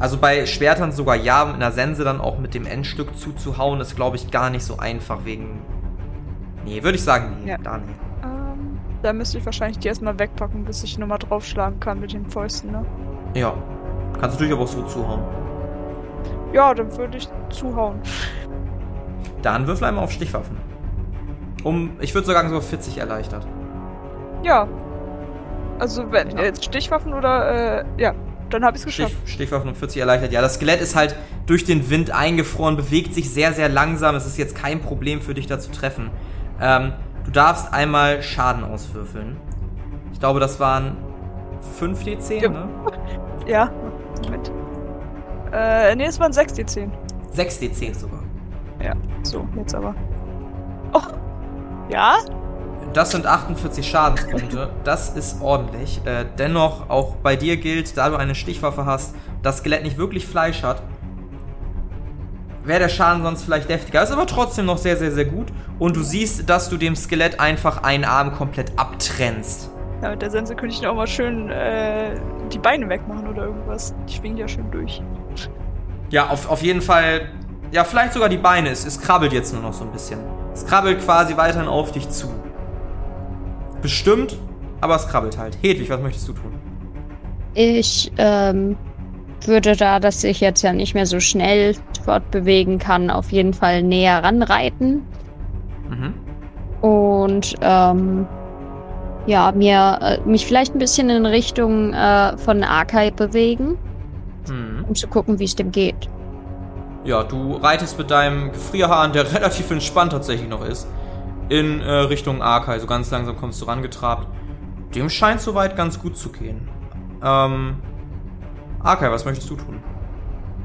Also bei Schwertern sogar ja, mit einer Sense dann auch mit dem Endstück zuzuhauen, ist glaube ich gar nicht so einfach wegen. Nee, würde ich sagen, nee, Ja. da nee. Ähm, da müsste ich wahrscheinlich die erstmal wegpacken, bis ich nochmal draufschlagen kann mit den Fäusten, ne? Ja. Kannst du natürlich aber auch so zuhauen. Ja, dann würde ich zuhauen. Dann würfel einmal auf Stichwaffen. Um, ich würde sogar so 40 erleichtert. Ja. Also, wenn Ja. jetzt Stichwaffen oder, äh, ja, dann habe ich es Stich, geschafft. Stichwaffen um 40 erleichtert. Ja, das Skelett ist halt durch den Wind eingefroren, bewegt sich sehr, sehr langsam. Es ist jetzt kein Problem für dich da zu treffen. Ähm, du darfst einmal Schaden auswürfeln. Ich glaube, das waren 5 D10, Ja. ne? *laughs* Ja, Moment. Äh, nee, es waren 6 die 10. 6 D10 sogar. Ja, so, jetzt aber. Oh. Ja? Das sind 48 Schadenspunkte. Das ist ordentlich. Äh, dennoch, auch bei dir gilt, da du eine Stichwaffe hast, das Skelett nicht wirklich Fleisch hat, wäre der Schaden sonst vielleicht deftiger. Ist aber trotzdem noch sehr, sehr, sehr gut. Und du siehst, dass du dem Skelett einfach einen Arm komplett abtrennst. Ja, mit der Sense könnte ich noch mal schön äh, die Beine wegmachen oder irgendwas. Die schwingen ja schön durch. Ja, auf, auf jeden Fall. Ja, vielleicht sogar die Beine. Es, es krabbelt jetzt nur noch so ein bisschen. Es krabbelt quasi weiterhin auf dich zu. Bestimmt, aber es krabbelt halt. Hedwig, was möchtest du tun? Ich ähm, würde da, dass ich jetzt ja nicht mehr so schnell fortbewegen kann, auf jeden Fall näher ranreiten Mhm. und ähm, ja, mir äh, mich vielleicht ein bisschen in Richtung äh, von Arkai bewegen, Mhm. um zu gucken, wie es dem geht. Ja, du reitest mit deinem Gefrierhahn, der *laughs* relativ entspannt tatsächlich noch ist, in äh, Richtung Arkai. So ganz langsam kommst du rangetrabt. Dem scheint soweit ganz gut zu gehen. Ähm, Arkai, was möchtest du tun?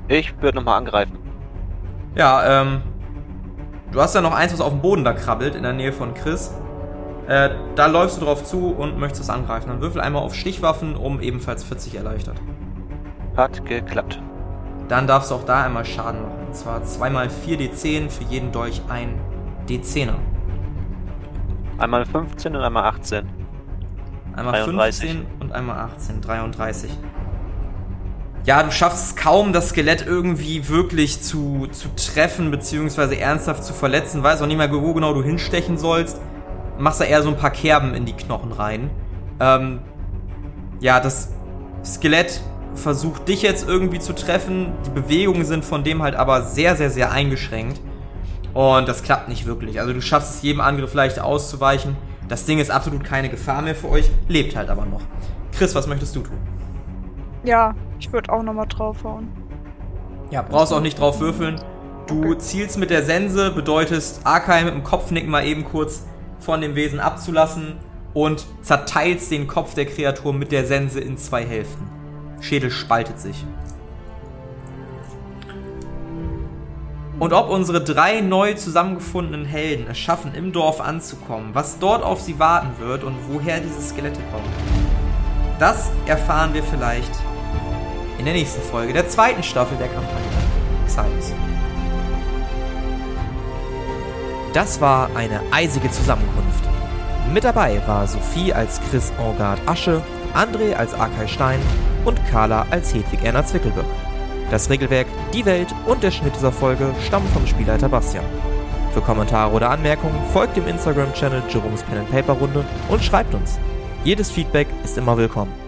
Ich würde nochmal angreifen. Ja, ähm, du hast ja noch eins, was auf dem Boden da krabbelt, in der Nähe von Chris. Äh, da läufst du drauf zu und möchtest es angreifen. Dann würfel einmal auf Stichwaffen, um ebenfalls 40 erleichtert. Hat geklappt. Dann darfst du auch da einmal Schaden machen. Und zwar zweimal 4 D10, für jeden Dolch ein D10er. Einmal 15 und einmal 18. Einmal 33. 15 und einmal 18, 33. Ja, du schaffst es kaum, das Skelett irgendwie wirklich zu, zu treffen, beziehungsweise ernsthaft zu verletzen. Weißt auch nicht mehr, wo genau du hinstechen sollst. Machst da eher so ein paar Kerben in die Knochen rein. Ähm, ja, das Skelett versucht dich jetzt irgendwie zu treffen. Die Bewegungen sind von dem halt aber sehr, sehr, sehr eingeschränkt. Und das klappt nicht wirklich. Also du schaffst es jedem Angriff leicht auszuweichen. Das Ding ist absolut keine Gefahr mehr für euch, lebt halt aber noch. Chris, was möchtest du tun? Ja, ich würde auch noch mal draufhauen. Ja, brauchst auch nicht drauf würfeln. Du zielst mit der Sense, bedeutest Arkai mit dem Kopfnicken mal eben kurz von dem Wesen abzulassen und zerteilst den Kopf der Kreatur mit der Sense in zwei Hälften. Schädel spaltet sich. Und ob unsere drei neu zusammengefundenen Helden es schaffen, im Dorf anzukommen, was dort auf sie warten wird und woher diese Skelette kommen, das erfahren wir vielleicht in der nächsten Folge der zweiten Staffel der Kampagne Xylos. Das war eine eisige Zusammenkunft. Mit dabei war Sophie als Chris Engard Asche, André als Arkay Stein und Carla als Hedwig Erna Zwickelböck. Das Regelwerk, die Welt und der Schnitt dieser Folge stammen vom Spielleiter Bastian. Für Kommentare oder Anmerkungen folgt dem Instagram-Channel Jerome's Pen and Paper Runde und schreibt uns. Jedes Feedback ist immer willkommen.